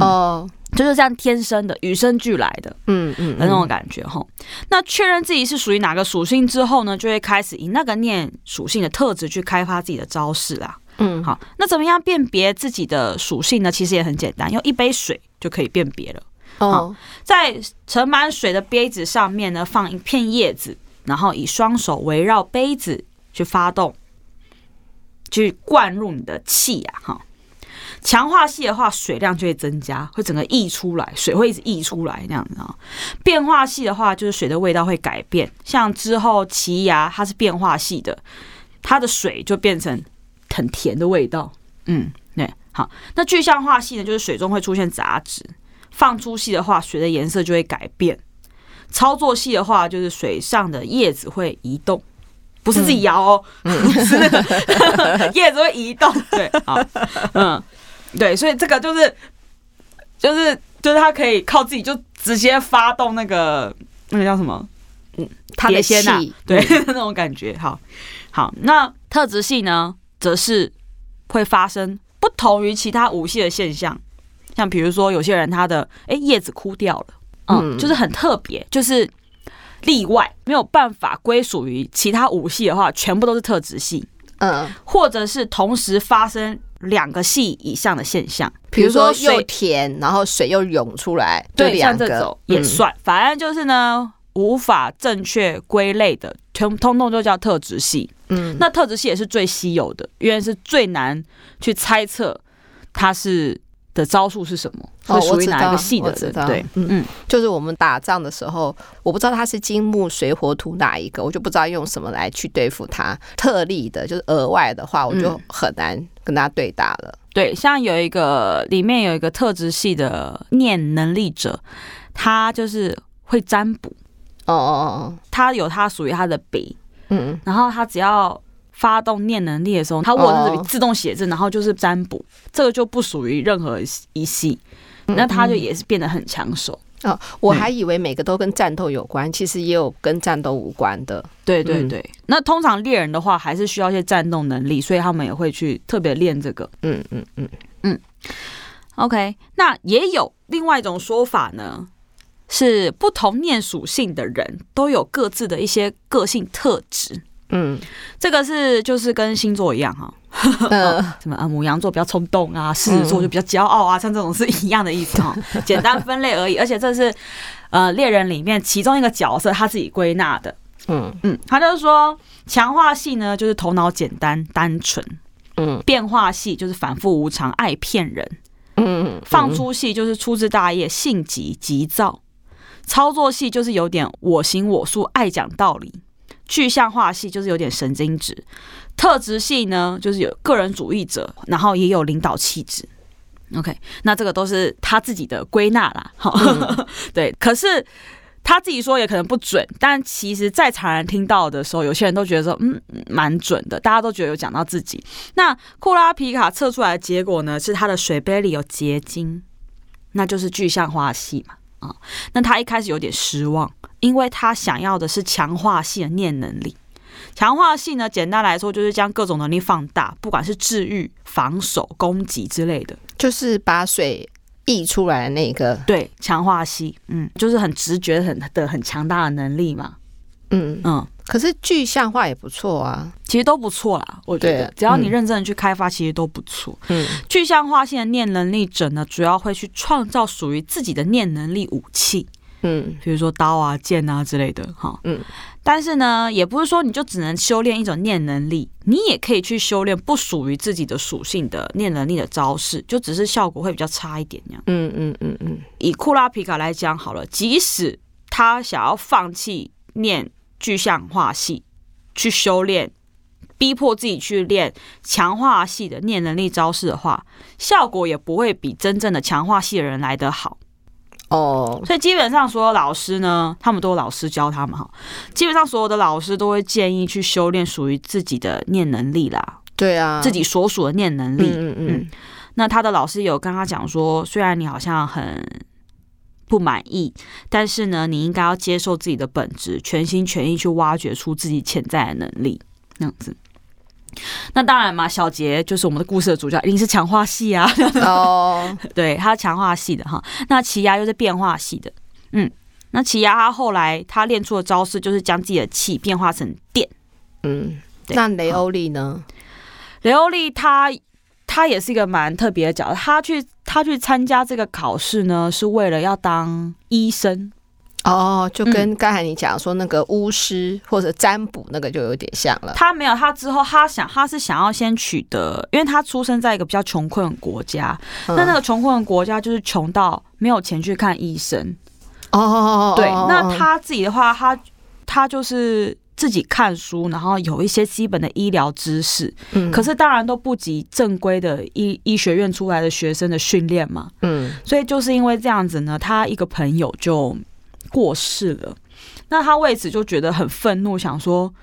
哦、嗯，就是这样天生的，与生俱来的，嗯嗯的那种感觉哈。那确认自己是属于哪个属性之后呢，就会开始以那个念属性的特质去开发自己的招式啦。嗯，好，那怎么样辨别自己的属性呢？其实也很简单，用一杯水就可以辨别了。哦，在盛满水的杯子上面呢，放一片叶子。然后以双手围绕杯子去发动，去灌入你的气呀，哈！强化系的话，水量就会增加，会整个溢出来，水会一直溢出来那样子啊。变化系的话，就是水的味道会改变，像之后奇牙它是变化系的，它的水就变成很甜的味道。嗯，对，好。那具象化系呢，就是水中会出现杂质。放出系的话，水的颜色就会改变。操作系的话，就是水上的叶子会移动，不是自己摇哦，嗯、是那个 叶子会移动。对，好，嗯，对，所以这个就是，就是，就是它可以靠自己就直接发动那个那个叫什么？嗯，碟仙呐，对，那种感觉。好，好，那特质系呢，则是会发生不同于其他五系的现象，像比如说有些人他的哎叶子枯掉了。嗯，就是很特别，就是例外，没有办法归属于其他五系的话，全部都是特质系。嗯，或者是同时发生两个系以上的现象，比如说又甜，然后水又涌出来，对，像这种也算。反正就是呢，无法正确归类的，全通通就叫特质系。嗯，那特质系也是最稀有的，因为是最难去猜测它是。的招数是什么？哦，属于哪一个系的？对，嗯嗯，就是我们打仗的时候，我不知道他是金木水火土哪一个，我就不知道用什么来去对付他。特例的，就是额外的话，我就很难跟他对打了。嗯、对，像有一个里面有一个特质系的念能力者，他就是会占卜。哦哦哦哦，他有他属于他的笔，嗯，然后他只要。发动念能力的时候，他握着笔自动写字，然后就是占卜，这个就不属于任何一系，那他就也是变得很抢手。哦，我还以为每个都跟战斗有关，其实也有跟战斗无关的。对对对，那通常猎人的话，还是需要一些战斗能力，所以他们也会去特别练这个。嗯嗯嗯嗯。OK，那也有另外一种说法呢，是不同念属性的人都有各自的一些个性特质。嗯，这个是就是跟星座一样哈，呃，什么啊，母羊座比较冲动啊，狮子座就比较骄傲啊，像这种是一样的意思哈，简单分类而已。而且这是呃猎人里面其中一个角色他自己归纳的。嗯。嗯，他就是说强化系呢就是头脑简单单纯，嗯，变化系就是反复无常爱骗人，嗯，放出系就是粗枝大叶性急急躁，操作系就是有点我行我素爱讲道理。具象化系就是有点神经质，特质系呢就是有个人主义者，然后也有领导气质。OK，那这个都是他自己的归纳啦。好，嗯、对，可是他自己说也可能不准，但其实在场人听到的时候，有些人都觉得说，嗯，蛮准的，大家都觉得有讲到自己。那库拉皮卡测出来的结果呢，是他的水杯里有结晶，那就是具象化系嘛。啊，那他一开始有点失望，因为他想要的是强化系的念能力。强化系呢，简单来说就是将各种能力放大，不管是治愈、防守、攻击之类的，就是把水溢出来的那个。对，强化系，嗯，就是很直觉很的很强大的能力嘛。嗯嗯。可是具象化也不错啊，其实都不错啦。我觉得只要你认真的去开发，其实都不错。嗯，具象化现在念能力者呢，主要会去创造属于自己的念能力武器。嗯，比如说刀啊、剑啊之类的。哈，嗯。但是呢，也不是说你就只能修炼一种念能力，你也可以去修炼不属于自己的属性的念能力的招式，就只是效果会比较差一点这样。嗯嗯嗯嗯。以库拉皮卡来讲好了，即使他想要放弃念。具象化系去修炼，逼迫自己去练强化系的念能力招式的话，效果也不会比真正的强化系的人来得好哦。所以基本上所有老师呢，他们都有老师教他们哈。基本上所有的老师都会建议去修炼属于自己的念能力啦。对啊，自己所属的念能力。嗯嗯嗯。那他的老师有跟他讲说，虽然你好像很。不满意，但是呢，你应该要接受自己的本质，全心全意去挖掘出自己潜在的能力，那样子。那当然嘛，小杰就是我们的故事的主角，一定是强化系啊。哦，对，他强化系的哈。那奇犽又是变化系的，嗯，那奇犽他后来他练出的招式就是将自己的气变化成电。嗯，那雷欧利呢？雷欧利他。他也是一个蛮特别的角色，他去他去参加这个考试呢，是为了要当医生哦，就跟刚才你讲说那个巫师或者占卜那个就有点像了。他没有，他之后他想他是想要先取得，因为他出生在一个比较穷困的国家，那、嗯、那个穷困的国家就是穷到没有钱去看医生哦。对，那他自己的话，他他就是。自己看书，然后有一些基本的医疗知识，嗯，可是当然都不及正规的医医学院出来的学生的训练嘛，嗯，所以就是因为这样子呢，他一个朋友就过世了，那他为此就觉得很愤怒，想说，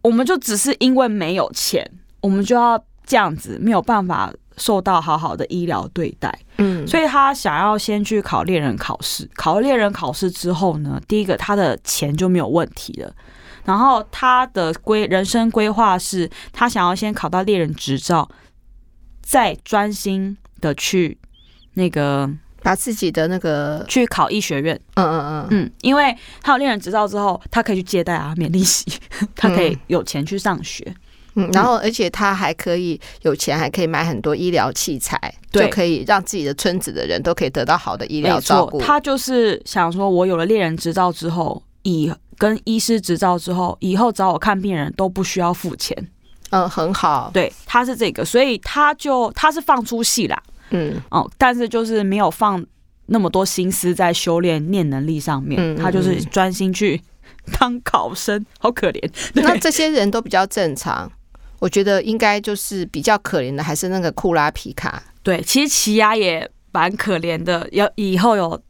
我们就只是因为没有钱，我们就要这样子，没有办法。受到好好的医疗对待，嗯，所以他想要先去考猎人考试。考了猎人考试之后呢，第一个他的钱就没有问题了。然后他的规人生规划是，他想要先考到猎人执照，再专心的去那个把自己的那个去考医学院。嗯嗯嗯嗯，因为他有猎人执照之后，他可以去借贷啊，免利息，他可以有钱去上学。嗯，然后而且他还可以有钱，还可以买很多医疗器材，就可以让自己的村子的人都可以得到好的医疗照顾。他就是想说，我有了猎人执照之后，以跟医师执照之后，以后找我看病人都不需要付钱。嗯，很好。对，他是这个，所以他就他是放出戏啦。嗯哦，但是就是没有放那么多心思在修炼念能力上面，嗯嗯嗯，他就是专心去当 考生，好可怜。那这些人都比较正常。我觉得应该就是比较可怜的，还是那个库拉皮卡。对，其实奇亚也蛮可怜的。有以后有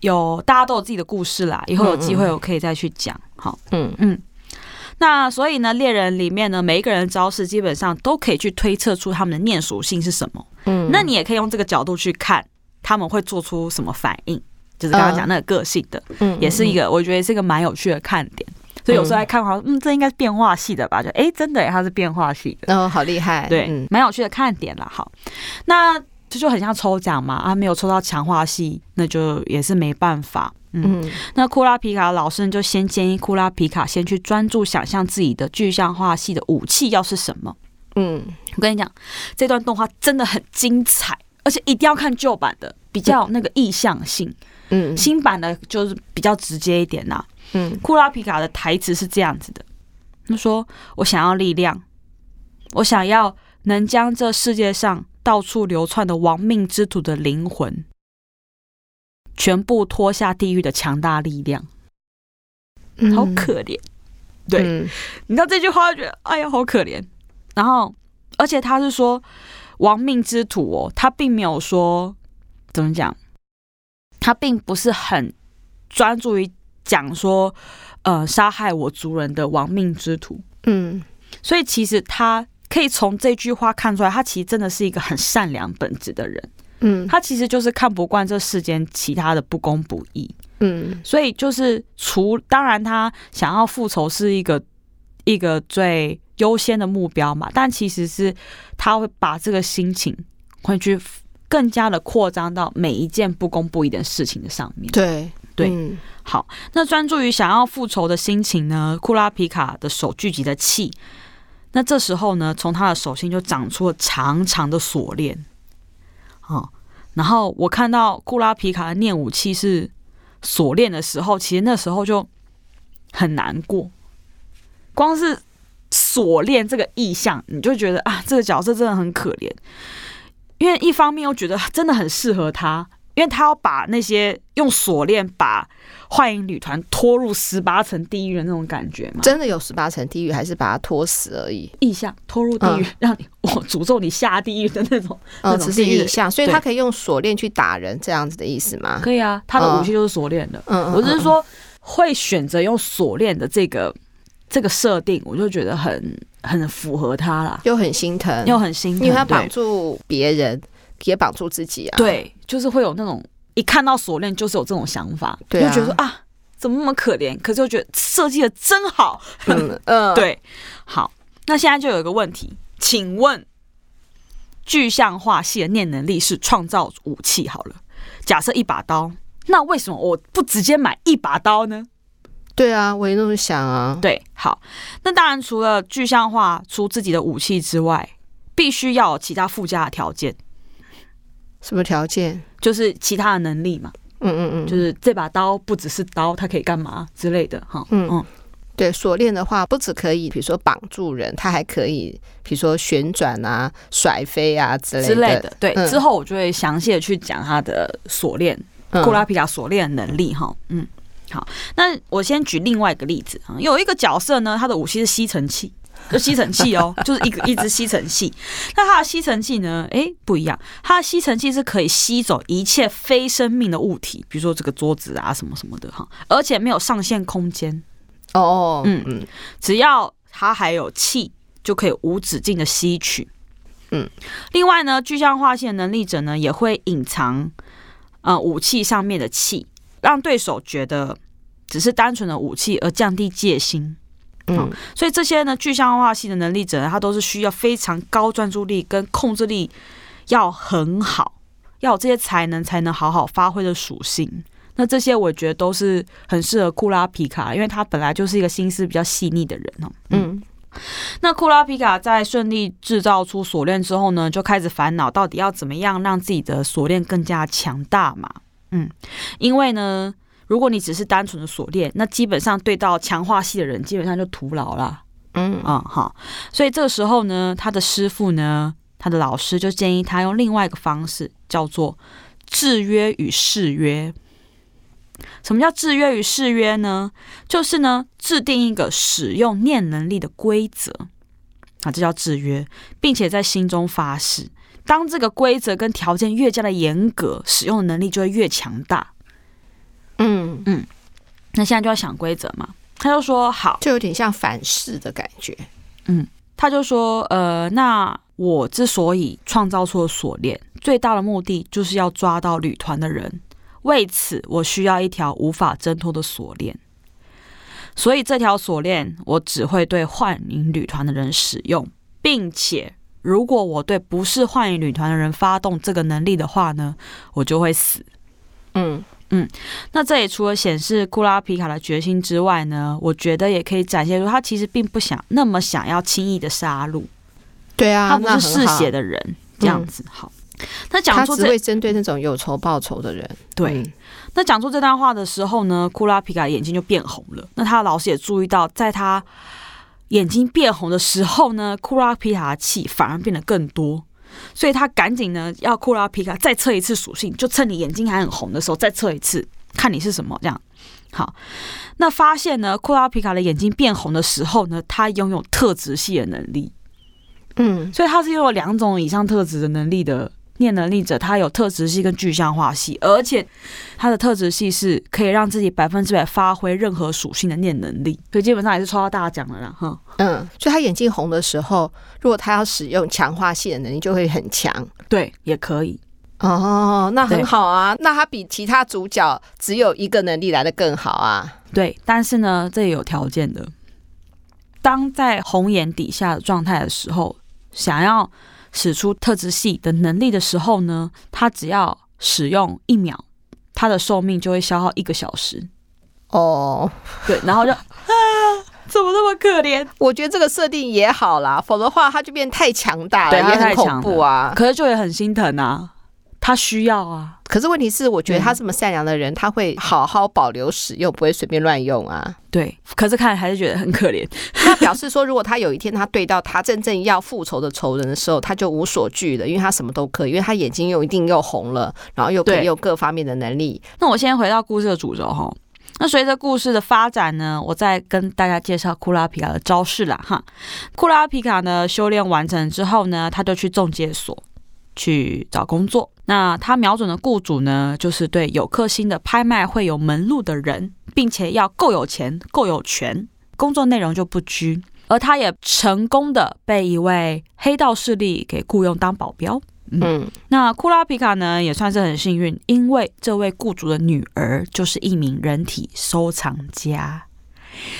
有大家都有自己的故事啦，以后有机会我可以再去讲。好，嗯嗯。那所以呢，猎人里面呢，每一个人的招式基本上都可以去推测出他们的念属性是什么。嗯，那你也可以用这个角度去看他们会做出什么反应，就是刚刚讲那个个性的，嗯，也是一个我觉得是一个蛮有趣的看点。所以有时候来看好像，嗯，这应该是变化系的吧？就哎、欸，真的，它是变化系的，哦，好厉害，对，蛮、嗯、有趣的看点了。好，那这就很像抽奖嘛，啊，没有抽到强化系，那就也是没办法。嗯，嗯那库拉皮卡老师就先建议库拉皮卡先去专注想象自己的具象化系的武器要是什么。嗯，我跟你讲，这段动画真的很精彩，而且一定要看旧版的，比较那个意向性。嗯，新版的就是比较直接一点呐。嗯，库拉皮卡的台词是这样子的：“他说，我想要力量，我想要能将这世界上到处流窜的亡命之徒的灵魂全部拖下地狱的强大力量。”好可怜，对，你知道这句话，觉得哎呀，好可怜。然后，而且他是说，亡命之徒哦，他并没有说怎么讲，他并不是很专注于讲说，呃，杀害我族人的亡命之徒。嗯，所以其实他可以从这句话看出来，他其实真的是一个很善良本质的人。嗯，他其实就是看不惯这世间其他的不公不义。嗯，所以就是除当然他想要复仇是一个一个最优先的目标嘛，但其实是他会把这个心情会去更加的扩张到每一件不公不义的事情的上面。对对，嗯、好，那专注于想要复仇的心情呢，库拉皮卡的手聚集的气，那这时候呢，从他的手心就长出了长长的锁链。哦，然后我看到库拉皮卡的念武器是锁链的时候，其实那时候就很难过，光是。锁链这个意象，你就觉得啊，这个角色真的很可怜，因为一方面又觉得真的很适合他，因为他要把那些用锁链把幻影旅团拖入十八层地狱的那种感觉嘛。真的有十八层地狱，还是把他拖死而已？意象拖入地狱，嗯、让你我诅咒你下地狱的那种，嗯，只是意象，所以他可以用锁链去打人，这样子的意思吗？可以啊，他的武器就是锁链的。嗯，我只是说会选择用锁链的这个。这个设定我就觉得很很符合他啦，又很心疼，又很心疼，因为他绑住别人，也绑住自己啊。对，就是会有那种一看到锁链就是有这种想法，对啊，就觉得说啊，怎么那么可怜？可是又觉得设计的真好，嗯 呃，对。好，那现在就有一个问题，请问具象化系的念能力是创造武器好了，假设一把刀，那为什么我不直接买一把刀呢？对啊，我也那么想啊。对，好，那当然除了具象化出自己的武器之外，必须要有其他附加的条件。什么条件？就是其他的能力嘛。嗯嗯嗯，就是这把刀不只是刀，它可以干嘛之类的哈。嗯嗯，对，锁链的话，不只可以，比如说绑住人，它还可以，比如说旋转啊、甩飞啊之类的。之类的。对，嗯、之后我就会详细的去讲它的锁链，库拉皮卡锁链的能力哈。嗯。好，那我先举另外一个例子啊，有一个角色呢，他的武器是吸尘器，就吸尘器哦，就是一个一只吸尘器。那它的吸尘器呢，诶，不一样，它的吸尘器是可以吸走一切非生命的物体，比如说这个桌子啊什么什么的哈，而且没有上限空间哦，嗯嗯，只要它还有气，就可以无止境的吸取。嗯，另外呢，具象化系的能力者呢，也会隐藏呃武器上面的气。让对手觉得只是单纯的武器，而降低戒心。嗯，所以这些呢，具象化系的能力者，他都是需要非常高专注力跟控制力要很好，要有这些才能才能好好发挥的属性。那这些我觉得都是很适合库拉皮卡，因为他本来就是一个心思比较细腻的人哦。嗯，那库拉皮卡在顺利制造出锁链之后呢，就开始烦恼到底要怎么样让自己的锁链更加强大嘛。嗯，因为呢，如果你只是单纯的锁链，那基本上对到强化系的人，基本上就徒劳了。嗯啊，好，所以这个时候呢，他的师傅呢，他的老师就建议他用另外一个方式，叫做制约与誓约。什么叫制约与誓约呢？就是呢，制定一个使用念能力的规则啊，这叫制约，并且在心中发誓。当这个规则跟条件越加的严格，使用的能力就会越强大。嗯嗯，那现在就要想规则嘛。他就说好，就有点像反噬的感觉。嗯，他就说呃，那我之所以创造出锁链，最大的目的就是要抓到旅团的人。为此，我需要一条无法挣脱的锁链。所以这条锁链我只会对幻影旅团的人使用，并且。如果我对不是幻影旅团的人发动这个能力的话呢，我就会死。嗯嗯，那这也除了显示库拉皮卡的决心之外呢，我觉得也可以展现出他其实并不想那么想要轻易的杀戮。对啊，他不是嗜血的人，这样子。嗯、好，那讲出这他只会针对那种有仇报仇的人。对，嗯、那讲出这段话的时候呢，库拉皮卡眼睛就变红了。那他的老师也注意到，在他。眼睛变红的时候呢，库拉皮卡的气反而变得更多，所以他赶紧呢要库拉皮卡再测一次属性，就趁你眼睛还很红的时候再测一次，看你是什么这样。好，那发现呢库拉皮卡的眼睛变红的时候呢，他拥有特质系的能力。嗯，所以他是拥有两种以上特质的能力的念能力者，他有特质系跟具象化系，而且他的特质系是可以让自己百分之百发挥任何属性的念能力，所以基本上也是抽到大奖了啦，哈。嗯，所以他眼睛红的时候，如果他要使用强化系的能力，就会很强。对，也可以。哦，那很好啊，那他比其他主角只有一个能力来的更好啊。对，但是呢，这也有条件的。当在红眼底下的状态的时候，想要使出特质系的能力的时候呢，它只要使用一秒，它的寿命就会消耗一个小时。哦，对，然后就 啊，怎么那么可怜？我觉得这个设定也好啦，否则的话它就变太强大了，也很恐怖啊。可是就也很心疼啊。他需要啊，可是问题是，我觉得他这么善良的人，嗯、他会好好保留使用，不会随便乱用啊。对，可是看还是觉得很可怜。他表示说，如果他有一天他对到他真正要复仇的仇人的时候，他就无所惧了，因为他什么都可以，因为他眼睛又一定又红了，然后又可以有各方面的能力。那我先回到故事的主轴哈。那随着故事的发展呢，我再跟大家介绍库拉皮卡的招式啦哈。库拉皮卡呢，修炼完成之后呢，他就去中介所去找工作。那他瞄准的雇主呢，就是对有克星的拍卖会有门路的人，并且要够有钱、够有权。工作内容就不拘，而他也成功的被一位黑道势力给雇佣当保镖。嗯，嗯，那库拉皮卡呢，也算是很幸运，因为这位雇主的女儿就是一名人体收藏家。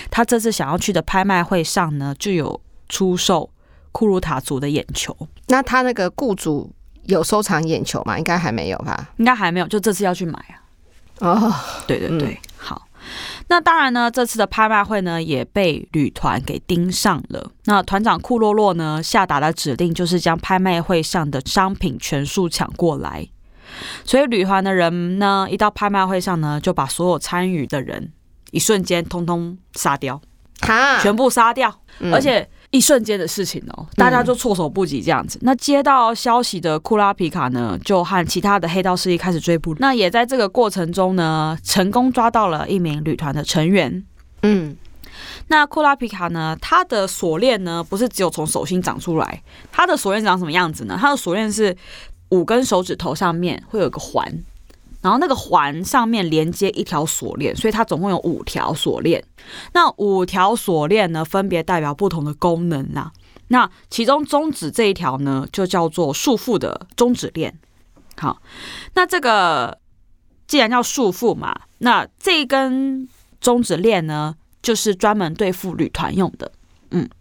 他这次想要去的拍卖会上呢，就有出售库鲁塔族的眼球。那他那个雇主。有收藏眼球吗？应该还没有吧？应该还没有，就这次要去买啊。哦，对对对，嗯、好。那当然呢，这次的拍卖会呢也被旅团给盯上了。那团长库洛洛呢下达的指令就是将拍卖会上的商品全数抢过来。所以旅团的人呢一到拍卖会上呢，就把所有参与的人一瞬间通通杀掉，哈全部杀掉，嗯、而且。一瞬间的事情哦，大家就措手不及这样子。嗯、那接到消息的库拉皮卡呢，就和其他的黑道势力开始追捕。那也在这个过程中呢，成功抓到了一名旅团的成员。嗯，那库拉皮卡呢，他的锁链呢，不是只有从手心长出来，他的锁链长什么样子呢？他的锁链是五根手指头上面会有一个环。然后那个环上面连接一条锁链，所以它总共有五条锁链。那五条锁链呢，分别代表不同的功能啊。那其中中指这一条呢，就叫做束缚的中指链。好，那这个既然叫束缚嘛，那这一根中指链呢，就是专门对付旅团用的。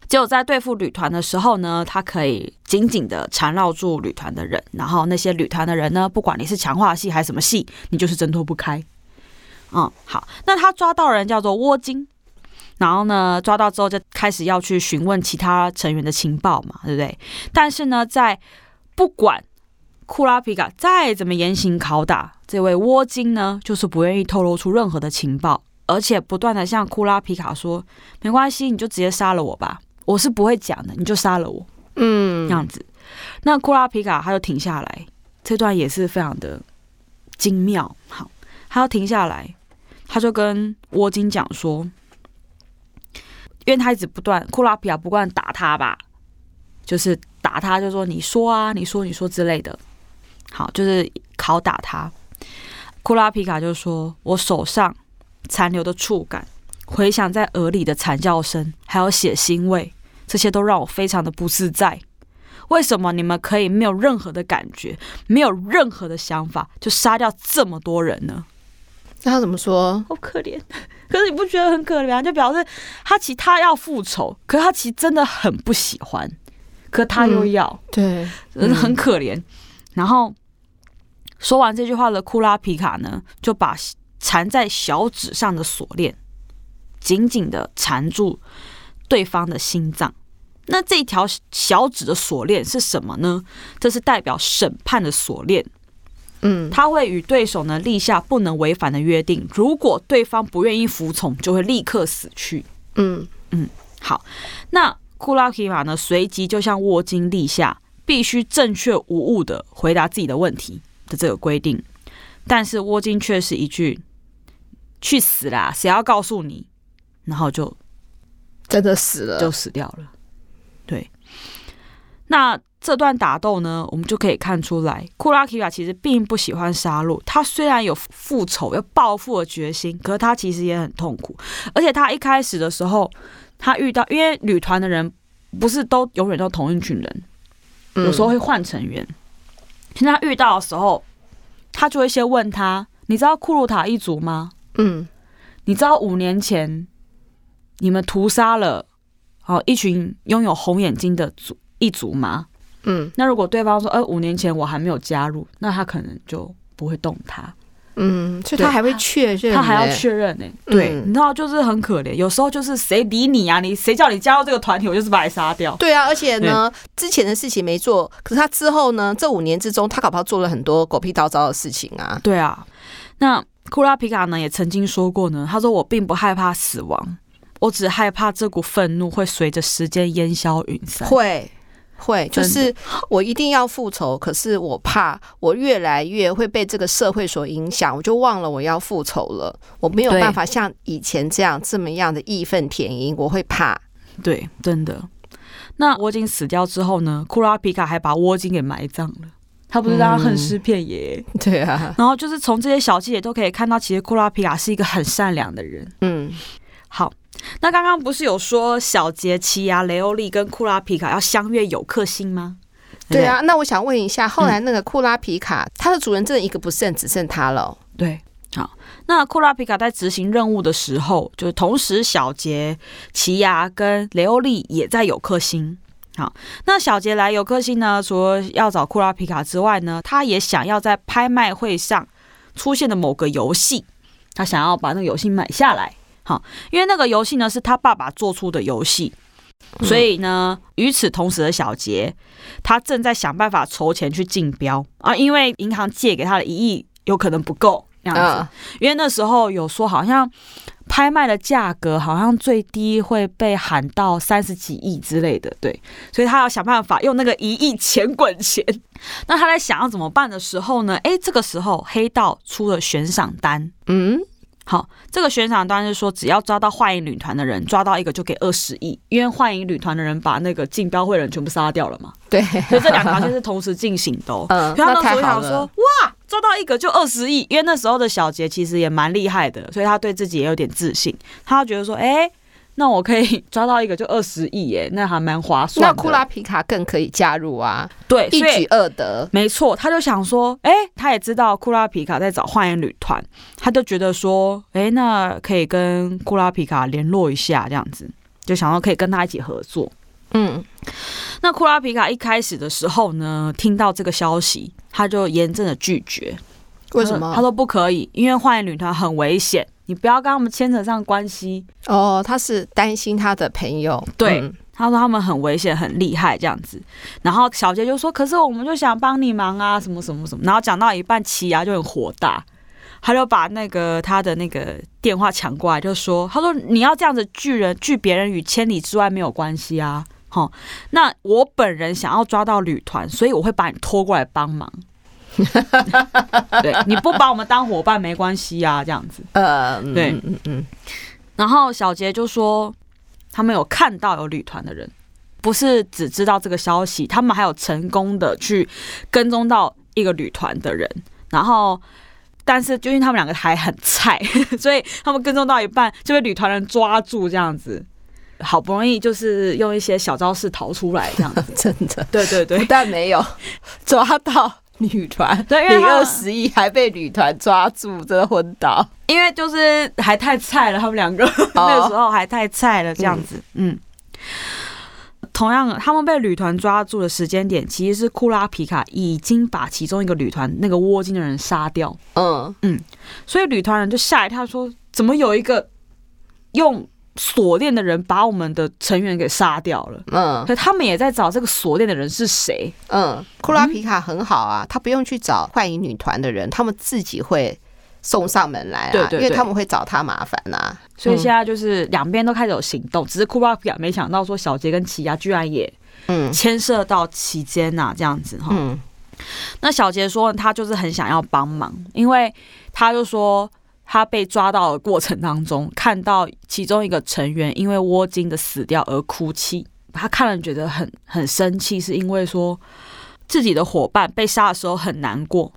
嗯，只有在对付旅团的时候呢，他可以紧紧的缠绕住旅团的人，然后那些旅团的人呢，不管你是强化系还是什么系，你就是挣脱不开。嗯，好，那他抓到人叫做窝金，然后呢，抓到之后就开始要去询问其他成员的情报嘛，对不对？但是呢，在不管库拉皮卡再怎么严刑拷打，这位窝金呢，就是不愿意透露出任何的情报。而且不断的向库拉皮卡说：“没关系，你就直接杀了我吧，我是不会讲的，你就杀了我。”嗯，这样子。那库拉皮卡他就停下来，这段也是非常的精妙。好，他要停下来，他就跟窝金讲说：“因为他一直不断，库拉皮卡不断打他吧，就是打他，就说你说啊，你说你说之类的。好，就是拷打他。库拉皮卡就说：我手上。”残留的触感，回响在耳里的惨叫声，还有血腥味，这些都让我非常的不自在。为什么你们可以没有任何的感觉，没有任何的想法，就杀掉这么多人呢？那他怎么说？好可怜。可是你不觉得很可怜？就表示他其实他要复仇，可是他其实真的很不喜欢，可他又要，嗯、对，很可怜。嗯、然后说完这句话的库拉皮卡呢，就把。缠在小指上的锁链，紧紧的缠住对方的心脏。那这条小指的锁链是什么呢？这是代表审判的锁链。嗯，他会与对手呢立下不能违反的约定，如果对方不愿意服从，就会立刻死去。嗯嗯，好。那库拉皮马呢，随即就向沃金立下必须正确无误的回答自己的问题的这个规定，但是沃金却是一句。去死啦！谁要告诉你？然后就真的死了，就死掉了。对。那这段打斗呢，我们就可以看出来，库拉皮卡其实并不喜欢杀戮。他虽然有复仇、要报复的决心，可是他其实也很痛苦。而且他一开始的时候，他遇到，因为旅团的人不是都永远都同一群人，有时候会换成员。现在、遇到的时候，他就会先问他：“你知道库鲁塔一族吗？”嗯，你知道五年前你们屠杀了哦一群拥有红眼睛的族一组吗？嗯，那如果对方说，呃，五年前我还没有加入，那他可能就不会动他。嗯，所以他还会确认，他还要确认呢。对，你知道，就是很可怜。有时候就是谁理你啊？你谁叫你加入这个团体，我就是把你杀掉。对啊，而且呢，之前的事情没做，可是他之后呢，这五年之中，他搞不好做了很多狗屁倒灶的事情啊。对啊，那库拉皮卡呢，也曾经说过呢，他说我并不害怕死亡，我只害怕这股愤怒会随着时间烟消云散。会。会，就是我一定要复仇，可是我怕我越来越会被这个社会所影响，我就忘了我要复仇了。我没有办法像以前这样这么样的义愤填膺，我会怕。对，真的。那窝金死掉之后呢？库拉皮卡还把窝金给埋葬了，他不是让他恨尸遍野？嗯，对啊。然后就是从这些小细节都可以看到，其实库拉皮卡是一个很善良的人。嗯，好。那刚刚不是有说小杰、奇犽、雷欧利跟库拉皮卡要相约有克星吗？对啊，那我想问一下，后来那个库拉皮卡，嗯、他的主人真的一个不剩，只剩他了。对，好，那库拉皮卡在执行任务的时候，就是同时小杰、奇亚跟雷欧利也在有克星。好，那小杰来有克星呢，除了要找库拉皮卡之外呢，他也想要在拍卖会上出现的某个游戏，他想要把那个游戏买下来。好，因为那个游戏呢是他爸爸做出的游戏，所以呢，与此同时的小杰，他正在想办法筹钱去竞标啊，因为银行借给他的一亿有可能不够这样子，因为那时候有说好像拍卖的价格好像最低会被喊到三十几亿之类的，对，所以他要想办法用那个一亿钱滚钱。那他在想要怎么办的时候呢？哎，这个时候黑道出了悬赏单，嗯。好，这个悬赏单是说，只要抓到幻影旅团的人，抓到一个就给二十亿，因为幻影旅团的人把那个竞标会的人全部杀掉了嘛。对，所以这两条线是同时进行的。嗯，他那时候想说，哇，抓到一个就二十亿，因为那时候的小杰其实也蛮厉害的，所以他对自己也有点自信，他觉得说，哎。那我可以抓到一个就二十亿耶，那还蛮划算。那库拉皮卡更可以加入啊，对，一举二得。没错，他就想说，哎、欸，他也知道库拉皮卡在找幻影旅团，他就觉得说，哎、欸，那可以跟库拉皮卡联络一下，这样子，就想要可以跟他一起合作。嗯，那库拉皮卡一开始的时候呢，听到这个消息，他就严正的拒绝。为什么？他，他说不可以，因为幻影旅团很危险。你不要跟他们牵扯上关系哦，他是担心他的朋友。对，嗯、他说他们很危险、很厉害这样子。然后小杰就说：“可是我们就想帮你忙啊，什么什么什么。”然后讲到一半，奇牙就很火大，他就把那个他的那个电话抢过来，就说：“他说你要这样子拒人拒别人于千里之外没有关系啊，齁，那我本人想要抓到旅团，所以我会把你拖过来帮忙。” 对，你不把我们当伙伴没关系啊，这样子。呃，对，嗯嗯嗯。然后小杰就说，他们有看到有旅团的人，不是只知道这个消息，他们还有成功的去跟踪到一个旅团的人。然后，但是就因为他们两个还很菜，所以他们跟踪到一半就被旅团人抓住，这样子。好不容易就是用一些小招式逃出来，这样子。真的，对对对，但没有抓到。旅团对，领二十一还被旅团抓住，真的昏倒。因为就是还太菜了，他们两个、oh. 那个时候还太菜了，这样子。嗯，同样，他们被旅团抓住的时间点，其实是库拉皮卡已经把其中一个旅团那个窝金的人杀掉。嗯嗯，所以旅团人就吓一跳，说：“怎么有一个用？”锁链的人把我们的成员给杀掉了，嗯，所以他们也在找这个锁链的人是谁？嗯，库拉皮卡很好啊，他不用去找幻影女团的人，他们自己会送上门来啊，对对对，因为他们会找他麻烦呐、啊。所以现在就是两边都开始有行动，只是库拉皮卡没想到说小杰跟奇亚居然也嗯牵涉到其间呐，这样子哈。嗯，那小杰说他就是很想要帮忙，因为他就说。他被抓到的过程当中，看到其中一个成员因为窝金的死掉而哭泣，他看了觉得很很生气，是因为说自己的伙伴被杀的时候很难过。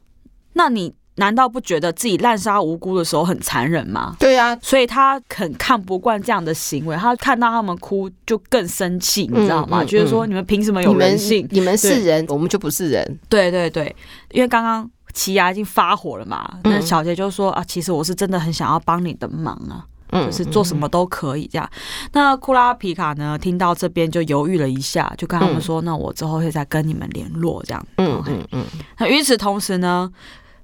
那你难道不觉得自己滥杀无辜的时候很残忍吗？对呀、啊，所以他很看不惯这样的行为，他看到他们哭就更生气，你知道吗？觉得、说你们凭什么有人性？你们是人，我们就不是人。对对对，因为刚刚奇牙已经发火了嘛，那小杰就说啊，其实我是真的很想要帮你的忙啊。就是做什么都可以这样。那库拉皮卡呢？听到这边就犹豫了一下，就跟他们说：“那我之后会再跟你们联络。”这样。嗯嗯嗯。那与此同时呢，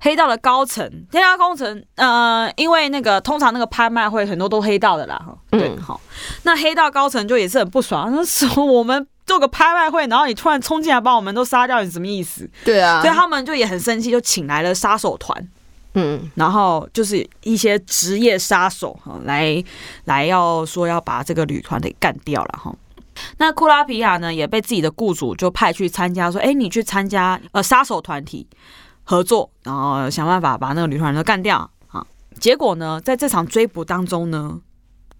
黑道的高层，黑道工程，呃，因为那个通常那个拍卖会很多都黑道的啦，哈。对，好。那黑道高层就也是很不爽，那说 我们做个拍卖会，然后你突然冲进来把我们都杀掉，你什么意思？对啊。所以他们就也很生气，就请来了杀手团。嗯，然后就是一些职业杀手哈，来来要说要把这个旅团给干掉了哈。那库拉皮亚呢，也被自己的雇主就派去参加，说：“哎，你去参加呃杀手团体合作，然后想办法把那个旅团都干掉啊。”结果呢，在这场追捕当中呢，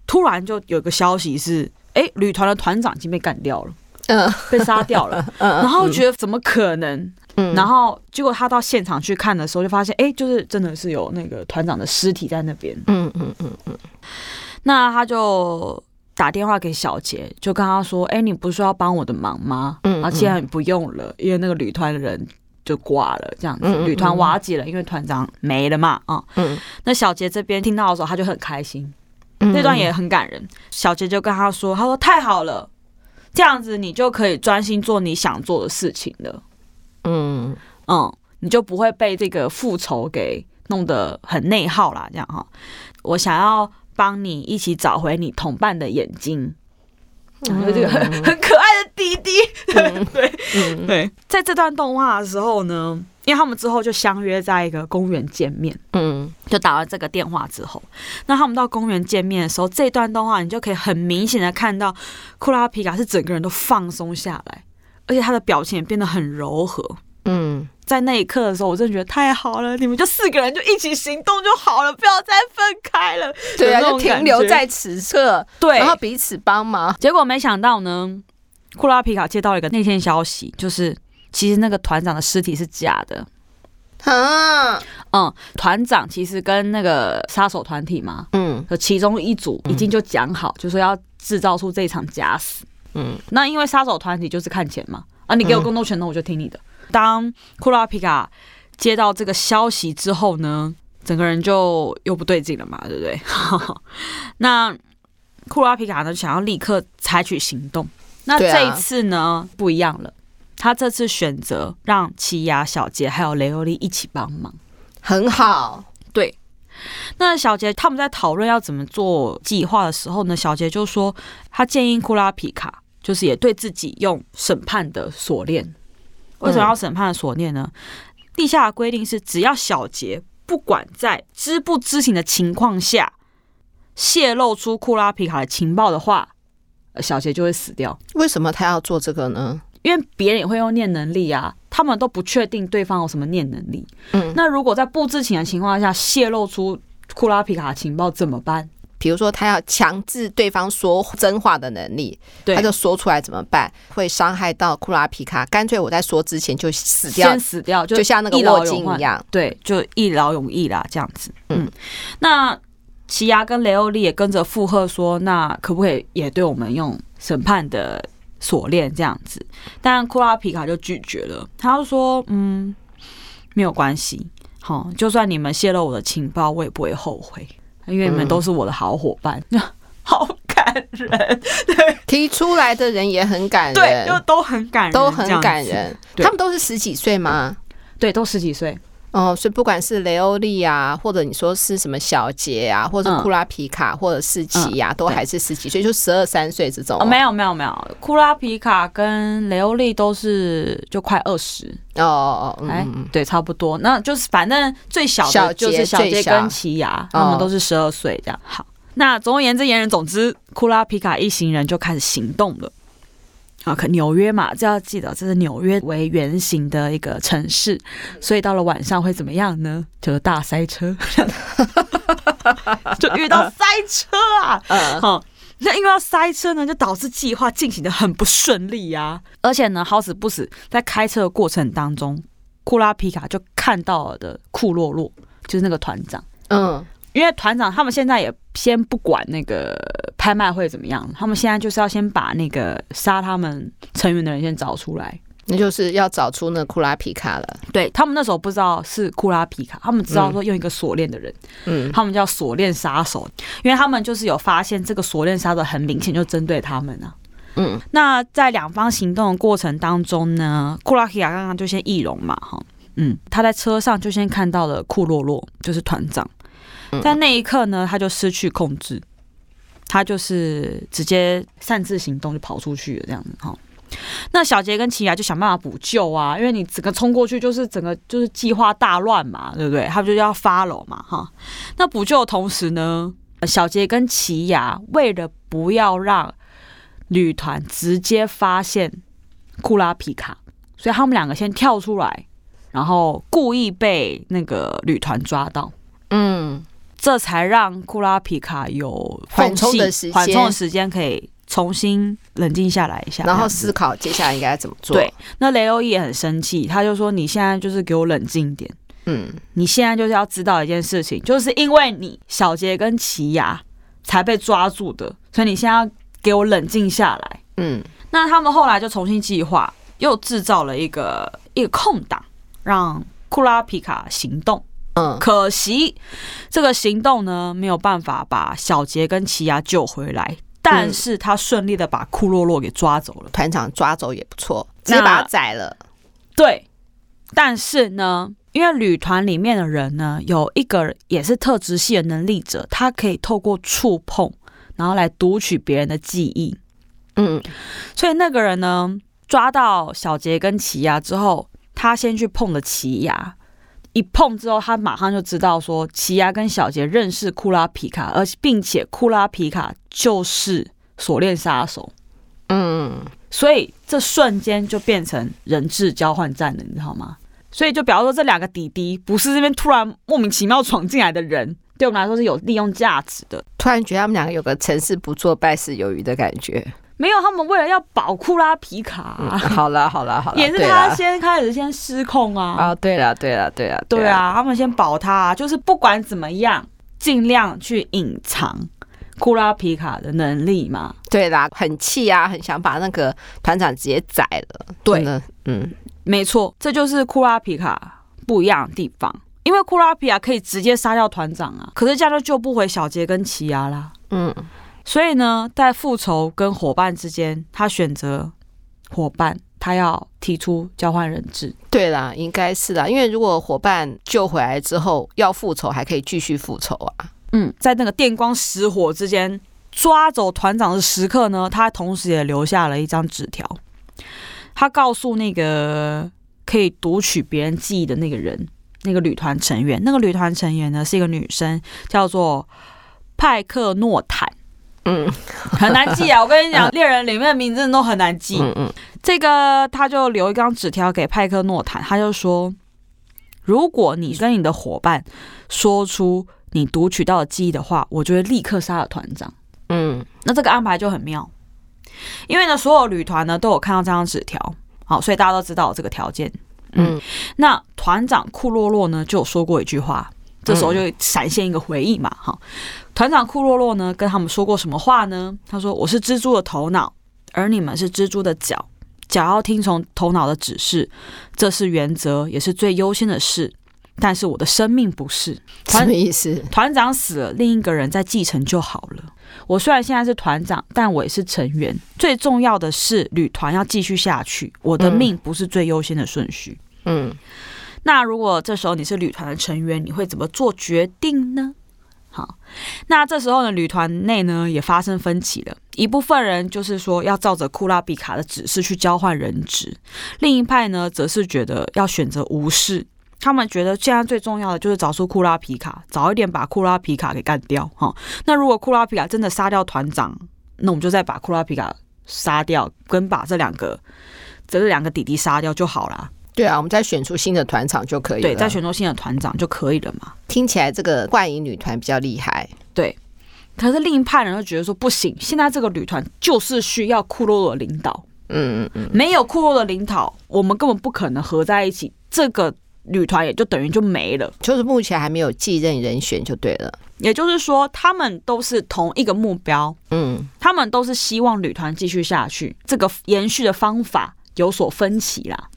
突然就有个消息是：哎，旅团的团长已经被干掉了，嗯，被杀掉了，嗯，然后觉得怎么可能？嗯然后结果他到现场去看的时候，就发现，哎，就是真的是有那个团长的尸体在那边。嗯嗯嗯嗯。那他就打电话给小杰，就跟他说，哎，你不是说要帮我的忙吗？嗯。啊，现在不用了，因为那个旅团的人就挂了，这样子，旅团瓦解了，因为团长没了嘛。啊。嗯。那小杰这边听到的时候，他就很开心。那段也很感人。小杰就跟他说，他说太好了，这样子你就可以专心做你想做的事情了。嗯嗯，你就不会被这个复仇给弄得很内耗啦。这样哈。我想要帮你一起找回你同伴的眼睛，然后这个很 很可爱的弟弟，对对对。在这段动画的时候呢，因为他们之后就相约在一个公园见面，嗯，就打完这个电话之后，那他们到公园见面的时候，这段动画你就可以很明显的看到库拉皮卡是整个人都放松下来。而且他的表情也变得很柔和，嗯，在那一刻的时候，我真的觉得太好了，你们就四个人就一起行动就好了，不要再分开了。对啊，就停留在此刻，对，然后彼此帮忙。结果没想到呢，库拉皮卡接到了一个内线消息，就是其实那个团长的尸体是假的。啊，嗯，团长其实跟那个杀手团体嘛，嗯，和其中一组已经就讲好，嗯、就说要制造出这场假死。嗯，那因为杀手团体就是看钱嘛，啊，你给我更多钱，那我就听你的。嗯、当库拉皮卡接到这个消息之后呢，整个人就又不对劲了嘛，对不对？那库拉皮卡呢，想要立刻采取行动。那这一次呢，啊、不一样了，他这次选择让奇犽、小杰还有雷欧利一起帮忙，很好。对，那小杰他们在讨论要怎么做计划的时候呢，小杰就说他建议库拉皮卡。就是也对自己用审判的锁链，为什么要审判的锁链呢？地下的规定是，只要小杰不管在知不知情的情况下泄露出库拉皮卡的情报的话，小杰就会死掉。为什么他要做这个呢？因为别人也会用念能力啊，他们都不确定对方有什么念能力。嗯，那如果在不知情的情况下泄露出库拉皮卡的情报怎么办？比如说，他要强制对方说真话的能力，他就说出来怎么办？会伤害到库拉皮卡，干脆我在说之前就死掉，先死掉，就，就像那个卧金一样，对，就一劳永逸啦，这样子。嗯，那奇亚跟雷欧利也跟着附和说，那可不可以也对我们用审判的锁链这样子？但库拉皮卡就拒绝了，他就说，嗯，没有关系，好，就算你们泄露我的情报，我也不会后悔。因为你们都是我的好伙伴，嗯、好感人。对，提出来的人也很感人，对，又都很感人，都很感人。他们都是十几岁吗？对，都十几岁。哦，所以不管是雷欧利啊，或者你说是什么小杰啊，或者库拉皮卡，或者是奇犽，都还是十几岁，就十二三岁这种。哦，没有没有没有，库拉皮卡跟雷欧利都是就快二十。哦哦哦，哎，对，差不多。那就是反正最小的就是小杰跟奇亚，他们都是十二岁这样。好，那总而言之言而总之，库拉皮卡一行人就开始行动了。啊，可纽约嘛，就要记得，这是纽约为原型的一个城市，所以到了晚上会怎么样呢？就是大塞车，就遇到塞车啊！好，那因为要塞车呢，就导致计划进行的很不顺利呀。而且呢，好死不死，在开车的过程当中，库拉皮卡就看到了的库洛洛，就是那个团长。嗯，因为团长他们现在也先不管那个拍卖会怎么样，他们现在就是要先把那个杀他们成员的人先找出来。那就是要找出那库拉皮卡了。对，他们那时候不知道是库拉皮卡，他们知道说用一个锁链的人，嗯，他们叫锁链杀手，因为他们就是有发现这个锁链杀手很明显就针对他们啊。嗯，那在两方行动的过程当中呢，库拉皮卡刚刚就先易容嘛，哈，嗯，他在车上就先看到了库洛洛，就是团长，在那一刻呢，他就失去控制，他就是直接擅自行动就跑出去了，这样子哈。那小杰跟奇犽就想办法补救啊，因为你整个冲过去就是整个就是计划大乱嘛，对不对？他们就要 follow 嘛，哈。那补救的同时呢，小杰跟奇犽为了不要让旅团直接发现库拉皮卡，所以他们两个先跳出来，然后故意被那个旅团抓到，嗯，这才让库拉皮卡有缓冲的时间，缓冲的时间可以。重新冷静下来一下，然后思考接下来应该怎么做。对，那雷欧伊也很生气，他就说：“你现在就是给我冷静一点。嗯，你现在就是要知道一件事情，就是因为你小杰跟奇犽才被抓住的，所以你现在要给我冷静下来。嗯，那他们后来就重新计划，又制造了一个一个空档，让库拉皮卡行动。嗯，可惜这个行动呢，没有办法把小杰跟奇亚救回来。”但是他顺利的把库洛洛给抓走了，团长抓走也不错，直接把他宰了。对，但是呢，因为旅团里面的人呢，有一个也是特质系的能力者，他可以透过触碰，然后来读取别人的记忆。嗯，所以那个人呢，抓到小杰跟奇亚之后，他先去碰了奇犽。一碰之后，他马上就知道说，奇犽跟小杰认识库拉皮卡，而并且库拉皮卡就是锁链杀手。嗯，所以这瞬间就变成人质交换战了，你知道吗？所以就比方说，这两个弟弟不是这边突然莫名其妙闯进来的人，对我们来说是有利用价值的。突然觉得他们两个有个成事不做败事有余的感觉。没有，他们为了要保库拉皮卡，啊嗯，好了好了好了，也是他先开始先失控啊！啊，对了对了对了，对啊，他们先保他，就是不管怎么样，尽量去隐藏库拉皮卡的能力嘛。对啦，很气啊，很想把那个团长直接宰了。对，嗯，没错，这就是库拉皮卡不一样的地方，因为库拉皮卡可以直接杀掉团长啊，可是这样就救不回小杰跟奇亚啦。嗯。所以呢，在复仇跟伙伴之间，他选择伙伴，他要提出交换人质。对啦，应该是啦，因为如果伙伴救回来之后要复仇，还可以继续复仇啊。嗯，在那个电光石火之间抓走团长的时刻呢，他同时也留下了一张纸条，他告诉那个可以读取别人记忆的那个人，那个旅团成员，那个旅团成员呢是一个女生，叫做派克诺坦。嗯，很难记啊！我跟你讲，猎人里面的名字都很难记。嗯嗯，这个他就留一张纸条给派克诺坦，他就说：如果你跟你的伙伴说出你读取到的记忆的话，我就会立刻杀了团长。嗯，那这个安排就很妙，因为呢，所有旅团呢都有看到这张纸条，好，所以大家都知道这个条件。嗯，那团长库洛洛呢就有说过一句话。这时候就闪现一个回忆嘛，哈，团长库洛洛呢跟他们说过什么话呢？他说：“我是蜘蛛的头脑，而你们是蜘蛛的脚，脚要听从头脑的指示，这是原则，也是最优先的事。但是我的生命不是。”什么意思？团长死了，另一个人再继承就好了。我虽然现在是团长，但我也是成员。最重要的是旅团要继续下去，我的命不是最优先的顺序。嗯。那如果这时候你是旅团的成员，你会怎么做决定呢？好，那这时候呢，旅团内呢也发生分歧了。一部分人就是说要照着库拉皮卡的指示去交换人质，另一派呢则是觉得要选择无视。他们觉得现在最重要的就是找出库拉皮卡，早一点把库拉皮卡给干掉。哈，那如果库拉皮卡真的杀掉团长，那我们就再把库拉皮卡杀掉，跟把这两个这两个弟弟杀掉就好了。对啊，我们再选出新的团长就可以了。对，再选出新的团长就可以了嘛。听起来这个幻影女团比较厉害。对，可是另一派人就觉得说不行，现在这个旅团就是需要库洛洛领导。嗯嗯嗯，没有库洛的领导，我们根本不可能合在一起，这个旅团也就等于就没了。就是目前还没有继任人选就对了。也就是说，他们都是同一个目标，嗯，他们都是希望旅团继续下去，这个延续的方法有所分歧啦。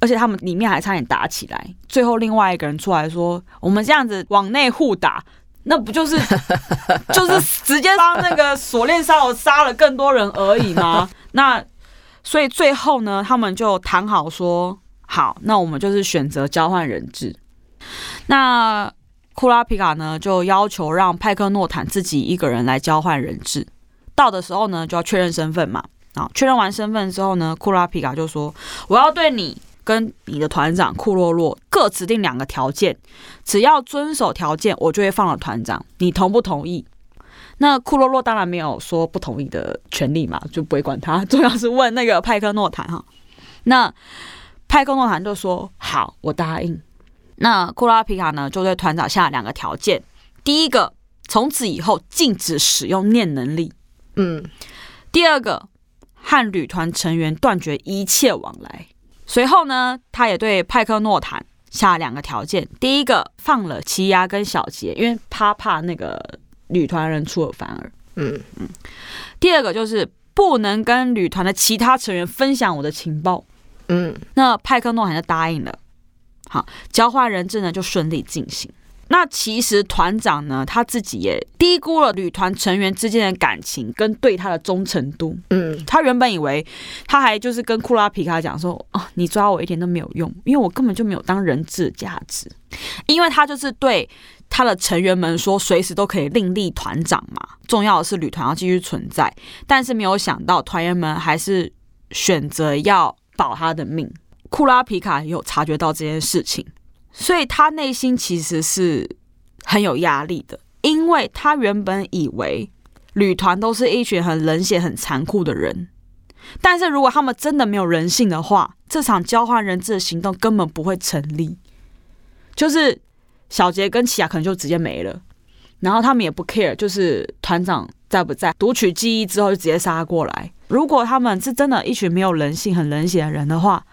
而且他们里面还差点打起来，最后另外一个人出来说：“我们这样子往内互打，那不就是 就是直接帮那个锁链杀手杀了更多人而已吗？” 那所以最后呢，他们就谈好说：“好，那我们就是选择交换人质。”那库拉皮卡呢，就要求让派克诺坦自己一个人来交换人质。到的时候呢，就要确认身份嘛。啊，确认完身份之后呢，库拉皮卡就说：“我要对你。”跟你的团长库洛洛各指定两个条件，只要遵守条件，我就会放了团长。你同不同意？那库洛洛当然没有说不同意的权利嘛，就不会管他。重要是问那个派克诺坦哈。那派克诺坦就说好，我答应。那库拉皮卡呢，就对团长下了两个条件：第一个，从此以后禁止使用念能力；嗯，第二个，和旅团成员断绝一切往来。随后呢，他也对派克诺坦下两个条件：第一个，放了奇犽跟小杰，因为他怕那个旅团人出尔反尔。嗯嗯。第二个就是不能跟旅团的其他成员分享我的情报。嗯。那派克诺坦就答应了。好，交换人质呢就顺利进行。那其实团长呢，他自己也低估了旅团成员之间的感情跟对他的忠诚度。嗯，他原本以为他还就是跟库拉皮卡讲说：“哦，你抓我一点都没有用，因为我根本就没有当人质的价值。”因为他就是对他的成员们说，随时都可以另立团长嘛。重要的是旅团要继续存在，但是没有想到团员们还是选择要保他的命。库拉皮卡有察觉到这件事情。所以他内心其实是很有压力的，因为他原本以为旅团都是一群很冷血、很残酷的人，但是如果他们真的没有人性的话，这场交换人质的行动根本不会成立。就是小杰跟奇犽可能就直接没了，然后他们也不 care，就是团长在不在，读取记忆之后就直接杀过来。如果他们是真的一群没有人性、很冷血的人的话，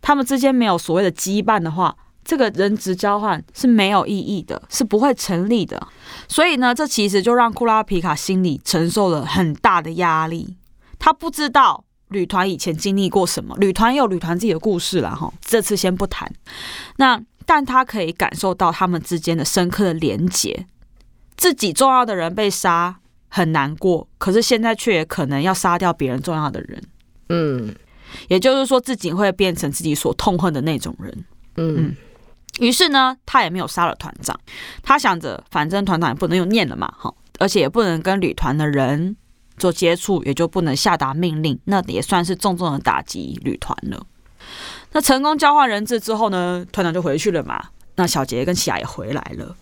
他们之间没有所谓的羁绊的话。这个人质交换是没有意义的，是不会成立的。所以呢，这其实就让库拉皮卡心里承受了很大的压力。他不知道旅团以前经历过什么，旅团有旅团自己的故事了哈。这次先不谈。那但他可以感受到他们之间的深刻的连结。自己重要的人被杀很难过，可是现在却也可能要杀掉别人重要的人。嗯，也就是说自己会变成自己所痛恨的那种人。嗯。嗯于是呢，他也没有杀了团长。他想着，反正团长也不能用念了嘛，哈，而且也不能跟旅团的人做接触，也就不能下达命令。那也算是重重的打击旅团了。那成功交换人质之后呢，团长就回去了嘛。那小杰跟奇亚也回来了。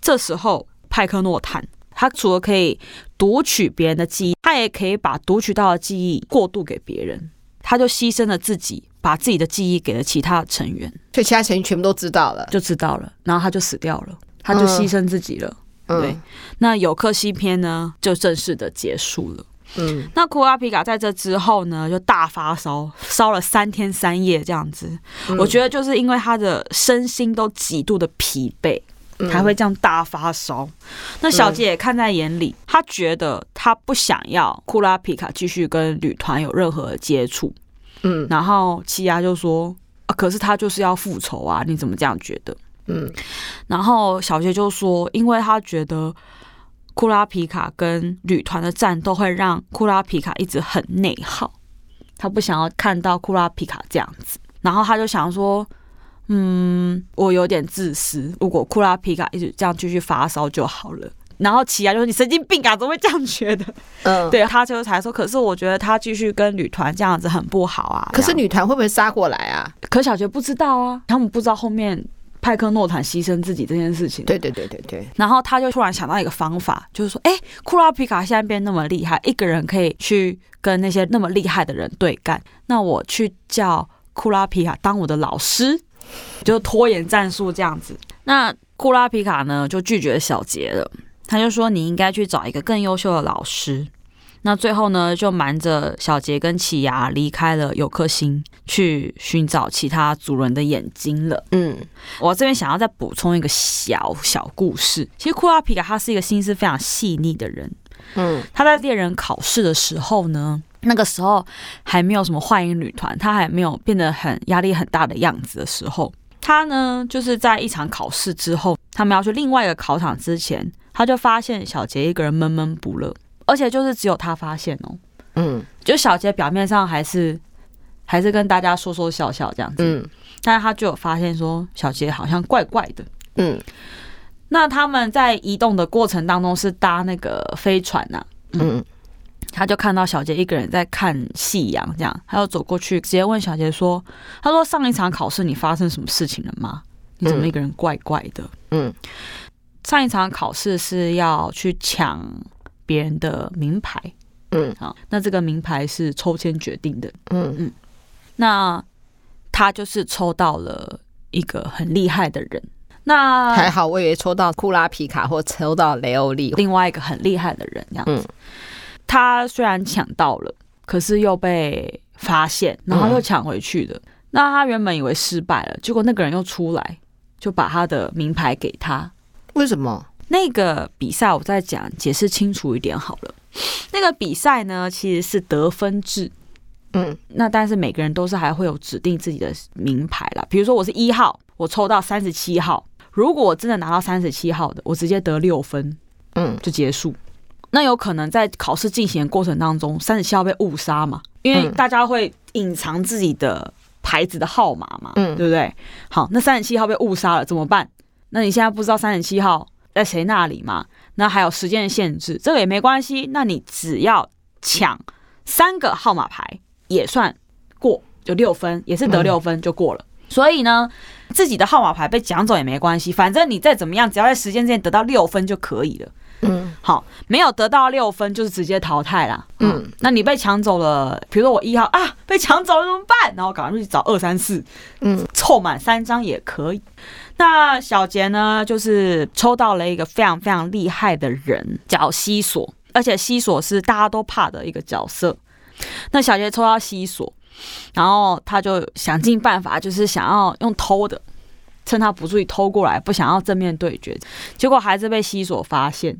这时候，派克诺坦他除了可以读取别人的记忆，他也可以把读取到的记忆过渡给别人。他就牺牲了自己。把自己的记忆给了其他成员，所以其他成员全部都知道了，就知道了，然后他就死掉了，他就牺牲自己了。嗯、对，那有克西篇呢，就正式的结束了。嗯，那库拉皮卡在这之后呢，就大发烧，烧了三天三夜这样子。嗯、我觉得就是因为他的身心都极度的疲惫，才会这样大发烧。嗯、那小杰也看在眼里，他觉得他不想要库拉皮卡继续跟旅团有任何接触。嗯，然后奇犽就说：“啊，可是他就是要复仇啊，你怎么这样觉得？”嗯，然后小杰就说：“因为他觉得库拉皮卡跟旅团的战斗会让库拉皮卡一直很内耗，他不想要看到库拉皮卡这样子。然后他就想说：‘嗯，我有点自私，如果库拉皮卡一直这样继续发烧就好了。’”然后奇亚就说：“你神经病啊，怎么会这样觉得？”嗯，对，他就才说：“可是我觉得他继续跟女团这样子很不好啊。”可是女团会不会杀过来啊？可小杰不知道啊，他们不知道后面派克诺坦牺牲自己这件事情。对对对对对。然后他就突然想到一个方法，就是说：“哎，库拉皮卡现在变那么厉害，一个人可以去跟那些那么厉害的人对干。那我去叫库拉皮卡当我的老师，就拖延战术这样子。那库拉皮卡呢，就拒绝小杰了。”他就说你应该去找一个更优秀的老师。那最后呢，就瞒着小杰跟启牙离开了有颗星，去寻找其他主人的眼睛了。嗯，我这边想要再补充一个小小故事。其实库拉皮卡他是一个心思非常细腻的人。嗯，他在猎人考试的时候呢，那个时候还没有什么幻影女团，她还没有变得很压力很大的样子的时候，她呢就是在一场考试之后，他们要去另外一个考场之前，她就发现小杰一个人闷闷不乐。而且就是只有她发现哦，嗯，就小杰表面上还是还是跟大家说说笑笑这样子，嗯，但是他就有发现说小杰好像怪怪的，嗯，那他们在移动的过程当中是搭那个飞船呐，嗯，他就看到小杰一个人在看夕阳，这样，他就走过去直接问小杰说：“他说上一场考试你发生什么事情了吗？你怎么一个人怪怪的？”嗯，上一场考试是要去抢。别人的名牌，嗯，好，那这个名牌是抽签决定的，嗯。嗯，那他就是抽到了一个很厉害的人，那还好，我以为抽到库拉皮卡或抽到雷欧利，另外一个很厉害的人这样子。嗯，他虽然抢到了，可是又被发现，然后又抢回去的。嗯，那他原本以为失败了，结果那个人又出来，就把他的名牌给他。为什么？那个比赛我再讲解释清楚一点好了。那个比赛呢，其实是得分制，嗯，那但是每个人都是还会有指定自己的名牌啦。比如说我是一号，我抽到三十七号，如果我真的拿到三十七号的，我直接得六分，嗯，就结束。那有可能在考试进行的过程当中，三十七号被误杀嘛？因为大家会隐藏自己的牌子的号码嘛，嗯，对不对？好，那三十七号被误杀了怎么办？那你现在不知道三十七号在谁那里嘛？那还有时间的限制，这个也没关系。那你只要抢三个号码牌也算过，就六分，也是得六分就过了。嗯、所以呢，自己的号码牌被抢走也没关系，反正你再怎么样，只要在时间之内得到六分就可以了。嗯，好，没有得到六分就是直接淘汰啦。嗯，那你被抢走了，比如说我一号啊被抢走了怎么办？然后赶快去找二三四，嗯，凑满三张也可以。那小杰呢，就是抽到了一个非常非常厉害的人，叫西索，而且西索是大家都怕的一个角色。那小杰抽到西索，然后他就想尽办法，就是想要用偷的，趁他不注意偷过来，不想要正面对决，结果还是被西索发现。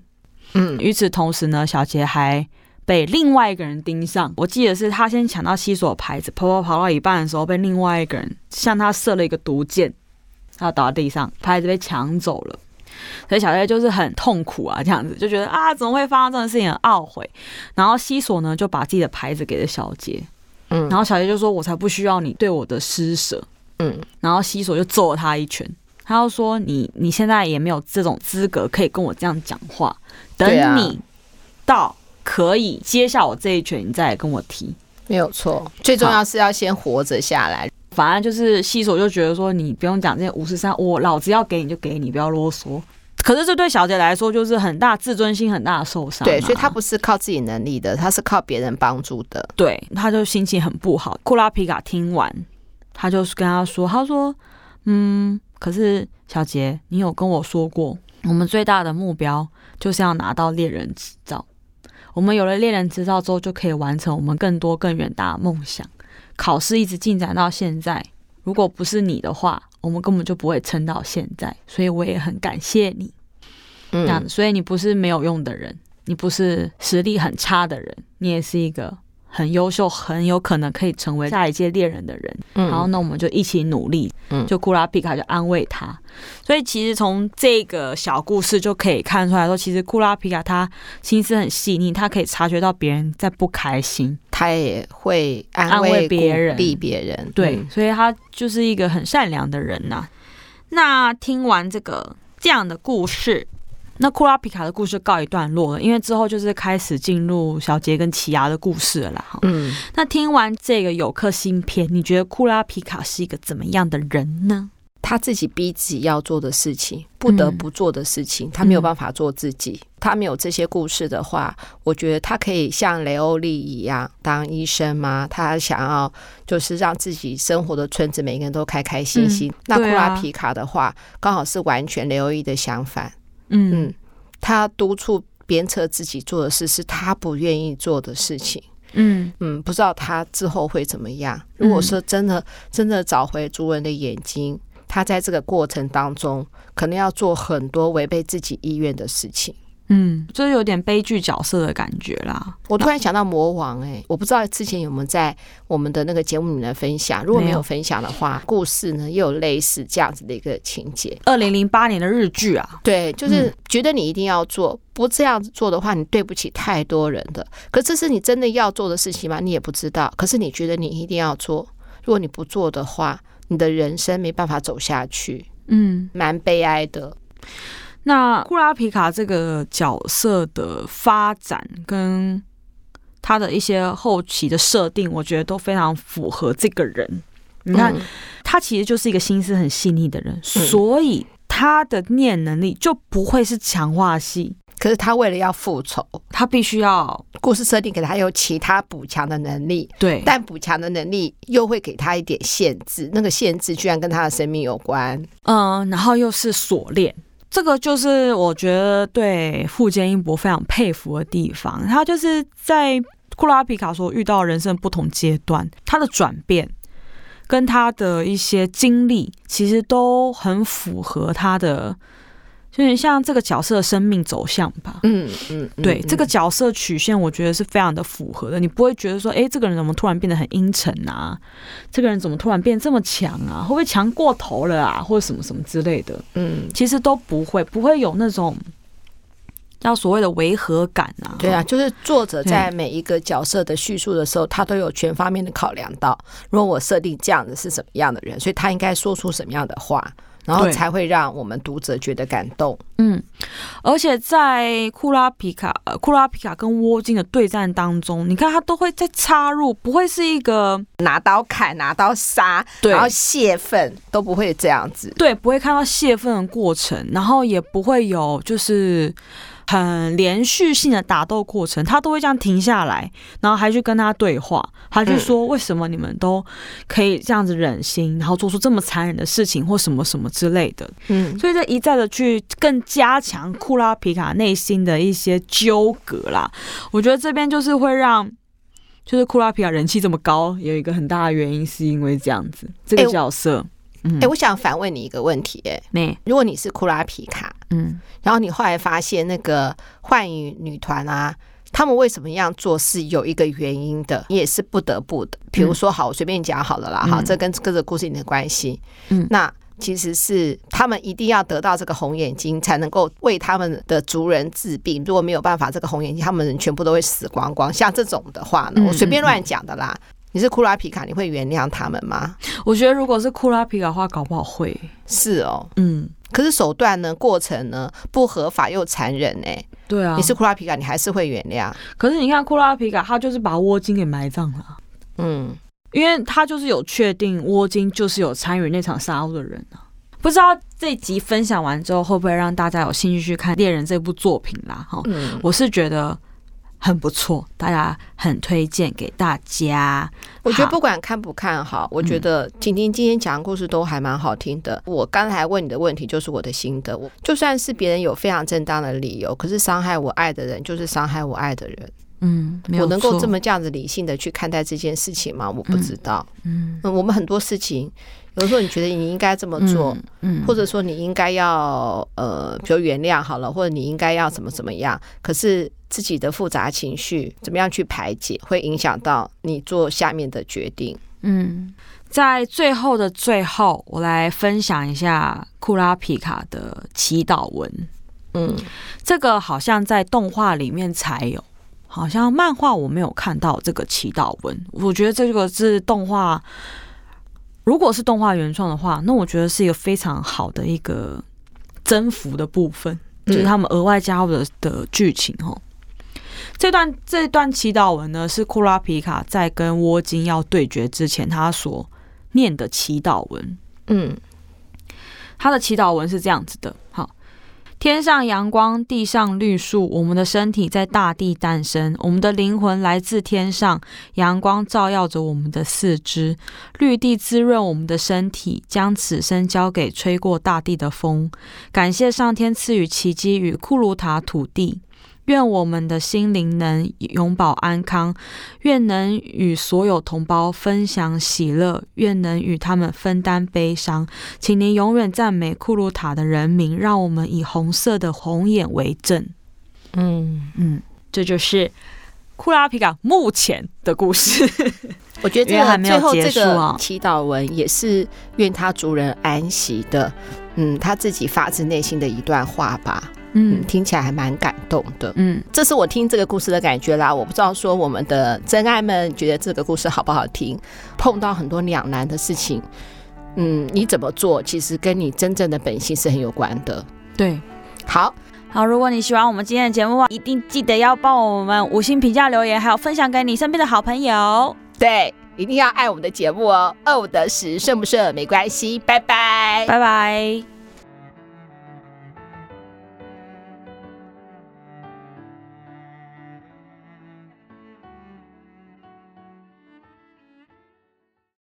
嗯，与此同时呢，小杰还被另外一个人盯上。我记得是他先抢到西索的牌子，跑跑跑到一半的时候，被另外一个人向他射了一个毒箭。他倒在地上，牌子被抢走了，所以小杰就是很痛苦啊，这样子就觉得啊，怎么会发生这种事情，很懊悔。然后西索呢就把自己的牌子给了小杰，嗯，然后小杰就说：“我才不需要你对我的施舍。”嗯，然后西索就揍了他一拳，他就说：“你你现在也没有这种资格可以跟我这样讲话，等你到可以接下我这一拳，你再来跟我提。”没有错，最重要是要先活着下来。反而就是西索就觉得说，你不用讲这些五十三，我老子要给你就给你，不要啰嗦。可是这对小姐来说就是很大自尊心很大的受伤。对，所以她不是靠自己能力的，她是靠别人帮助的。对，她就心情很不好。库拉皮卡听完，他就跟他说：“他说，嗯，可是小杰，你有跟我说过，我们最大的目标就是要拿到猎人执照。我们有了猎人执照之后，就可以完成我们更多更远大的梦想。”考试一直进展到现在，如果不是你的话，我们根本就不会撑到现在。所以我也很感谢你，嗯，所以你不是没有用的人，你不是实力很差的人，你也是一个。很优秀，很有可能可以成为下一届猎人的人。嗯，然后那我们就一起努力。嗯，就库拉皮卡就安慰他。所以其实从这个小故事就可以看出来说，其实库拉皮卡他心思很细腻，他可以察觉到别人在不开心，他也会安慰别人、鼓励别人。对，所以他就是一个很善良的人呐、啊。那听完这个这样的故事。那库拉皮卡的故事告一段落了，因为之后就是开始进入小杰跟奇犽的故事了啦。嗯，那听完这个有克新篇，你觉得库拉皮卡是一个怎么样的人呢？他自己逼自己要做的事情，不得不做的事情，嗯、他没有办法做自己。他没有这些故事的话，我觉得他可以像雷欧利一样当医生吗？他想要就是让自己生活的村子每个人都开开心心。那库拉皮卡的话，刚好是完全雷欧利的相反。嗯嗯，他督促鞭策自己做的事是他不愿意做的事情。嗯嗯，不知道他之后会怎么样。如果说真的真的找回主人的眼睛，他在这个过程当中可能要做很多违背自己意愿的事情。嗯，就是有点悲剧角色的感觉啦。我突然想到魔王、欸，哎，我不知道之前有没有在我们的那个节目里面分享。如果没有分享的话，故事呢又有类似这样子的一个情节。二零零八年的日剧啊，对，就是觉得你一定要做，不这样子做的话，你对不起太多人的。可这是你真的要做的事情吗？你也不知道。可是你觉得你一定要做，如果你不做的话，你的人生没办法走下去。嗯，蛮悲哀的。那库拉皮卡这个角色的发展跟他的一些后期的设定，我觉得都非常符合这个人。你看，他其实就是一个心思很细腻的人，所以他的念能力就不会是强化系。可是他为了要复仇，他必须要故事设定给他有其他补强的能力。对，但补强的能力又会给他一点限制，那个限制居然跟他的生命有关。嗯，然后又是锁链。这个就是我觉得对富坚义博非常佩服的地方。他就是在库拉皮卡说遇到人生不同阶段，他的转变跟他的一些经历，其实都很符合他的。有点像这个角色的生命走向吧，嗯嗯，对，这个角色曲线，我觉得是非常的符合的。你不会觉得说，哎，这个人怎么突然变得很阴沉啊？这个人怎么突然变这么强啊？会不会强过头了啊？或者什么什么之类的？嗯，其实都不会，不会有那种叫所谓的违和感啊。对啊，就是作者在每一个角色的叙述的时候，他都有全方面的考量到，如果我设定这样子是什么样的人，所以他应该说出什么样的话。然后才会让我们读者觉得感动。嗯，而且在库拉皮卡、呃、库拉皮卡跟窝金的对战当中，你看他都会在插入，不会是一个拿刀砍、拿刀杀，对，然后泄愤都不会这样子。对，不会看到泄愤的过程，然后也不会有就是。很连续性的打斗过程，他都会这样停下来，然后还去跟他对话，他就说：“为什么你们都可以这样子忍心，然后做出这么残忍的事情，或什么什么之类的？”嗯，所以这一再的去更加强库拉皮卡内心的一些纠葛啦。我觉得这边就是会让，就是库拉皮卡人气这么高，有一个很大的原因是因为这样子这个角色。哎、欸，我想反问你一个问题、欸，哎，如果你是库拉皮卡，嗯，然后你后来发现那个幻影女团啊，他们为什么样做是有一个原因的，你也是不得不的。比如说，好，我随便讲好了啦，哈，这跟这个故事有点关系，嗯，那其实是他们一定要得到这个红眼睛，才能够为他们的族人治病。如果没有办法，这个红眼睛，他们人全部都会死光光。像这种的话呢，我随便乱讲的啦。你是库拉皮卡，你会原谅他们吗？我觉得如果是库拉皮卡的话，搞不好会。是哦，嗯。可是手段呢？过程呢？不合法又残忍呢、欸？对啊。你是库拉皮卡，你还是会原谅？可是你看库拉皮卡，他就是把窝金给埋葬了。嗯，因为他就是有确定窝金就是有参与那场杀戮的人啊。不知道这集分享完之后，会不会让大家有兴趣去看《猎人》这部作品啦？哈，嗯，我是觉得。很不错，大家很推荐给大家。我觉得不管看不看好，我觉得婷婷今天讲的故事都还蛮好听的。我刚才问你的问题就是我的心得。我就算是别人有非常正当的理由，可是伤害我爱的人就是伤害我爱的人。嗯，我能够这么这样子理性的去看待这件事情吗？我不知道。嗯，我们很多事情。比如说，你觉得你应该这么做，嗯，或者说你应该要呃，比如原谅好了，或者你应该要怎么怎么样，可是自己的复杂情绪怎么样去排解，会影响到你做下面的决定。嗯，在最后的最后，我来分享一下库拉皮卡的祈祷文。嗯，这个好像在动画里面才有，好像漫画我没有看到这个祈祷文。我觉得这个是动画。如果是动画原创的话，那我觉得是一个非常好的一个增幅的部分，就是他们额外加入的的剧情哦。这段这段祈祷文呢，是库拉皮卡在跟窝金要对决之前，他所念的祈祷文。嗯，他的祈祷文是这样子的：好，天上阳光，地上绿树，我们的身体在大地诞生，我们的灵魂来自天上，阳光照耀着我们的四肢，绿地滋润我们的身体，将此生交给吹过大地的风。感谢上天赐予奇迹与库鲁塔土地。愿我们的心灵能永保安康，愿能与所有同胞分享喜乐，愿能与他们分担悲伤。请您永远赞美库鲁塔的人民，让我们以红色的红眼为证。嗯嗯，这就是库拉皮卡目前的故事。我觉得这个还没有结束，最后这个祈祷文也是愿他族人安息的。嗯，他自己发自内心的一段话吧。嗯，听起来还蛮感动的。嗯，这是我听这个故事的感觉啦。我不知道说我们的真爱们觉得这个故事好不好听？碰到很多两难的事情，嗯，你怎么做，其实跟你真正的本性是很有关的。对，好好。如果你喜欢我们今天的节目的话，一定记得要帮我们五星评价留言，还有分享给你身边的好朋友。对，一定要爱我们的节目哦。二五得十，顺不顺没关系。拜拜，拜拜。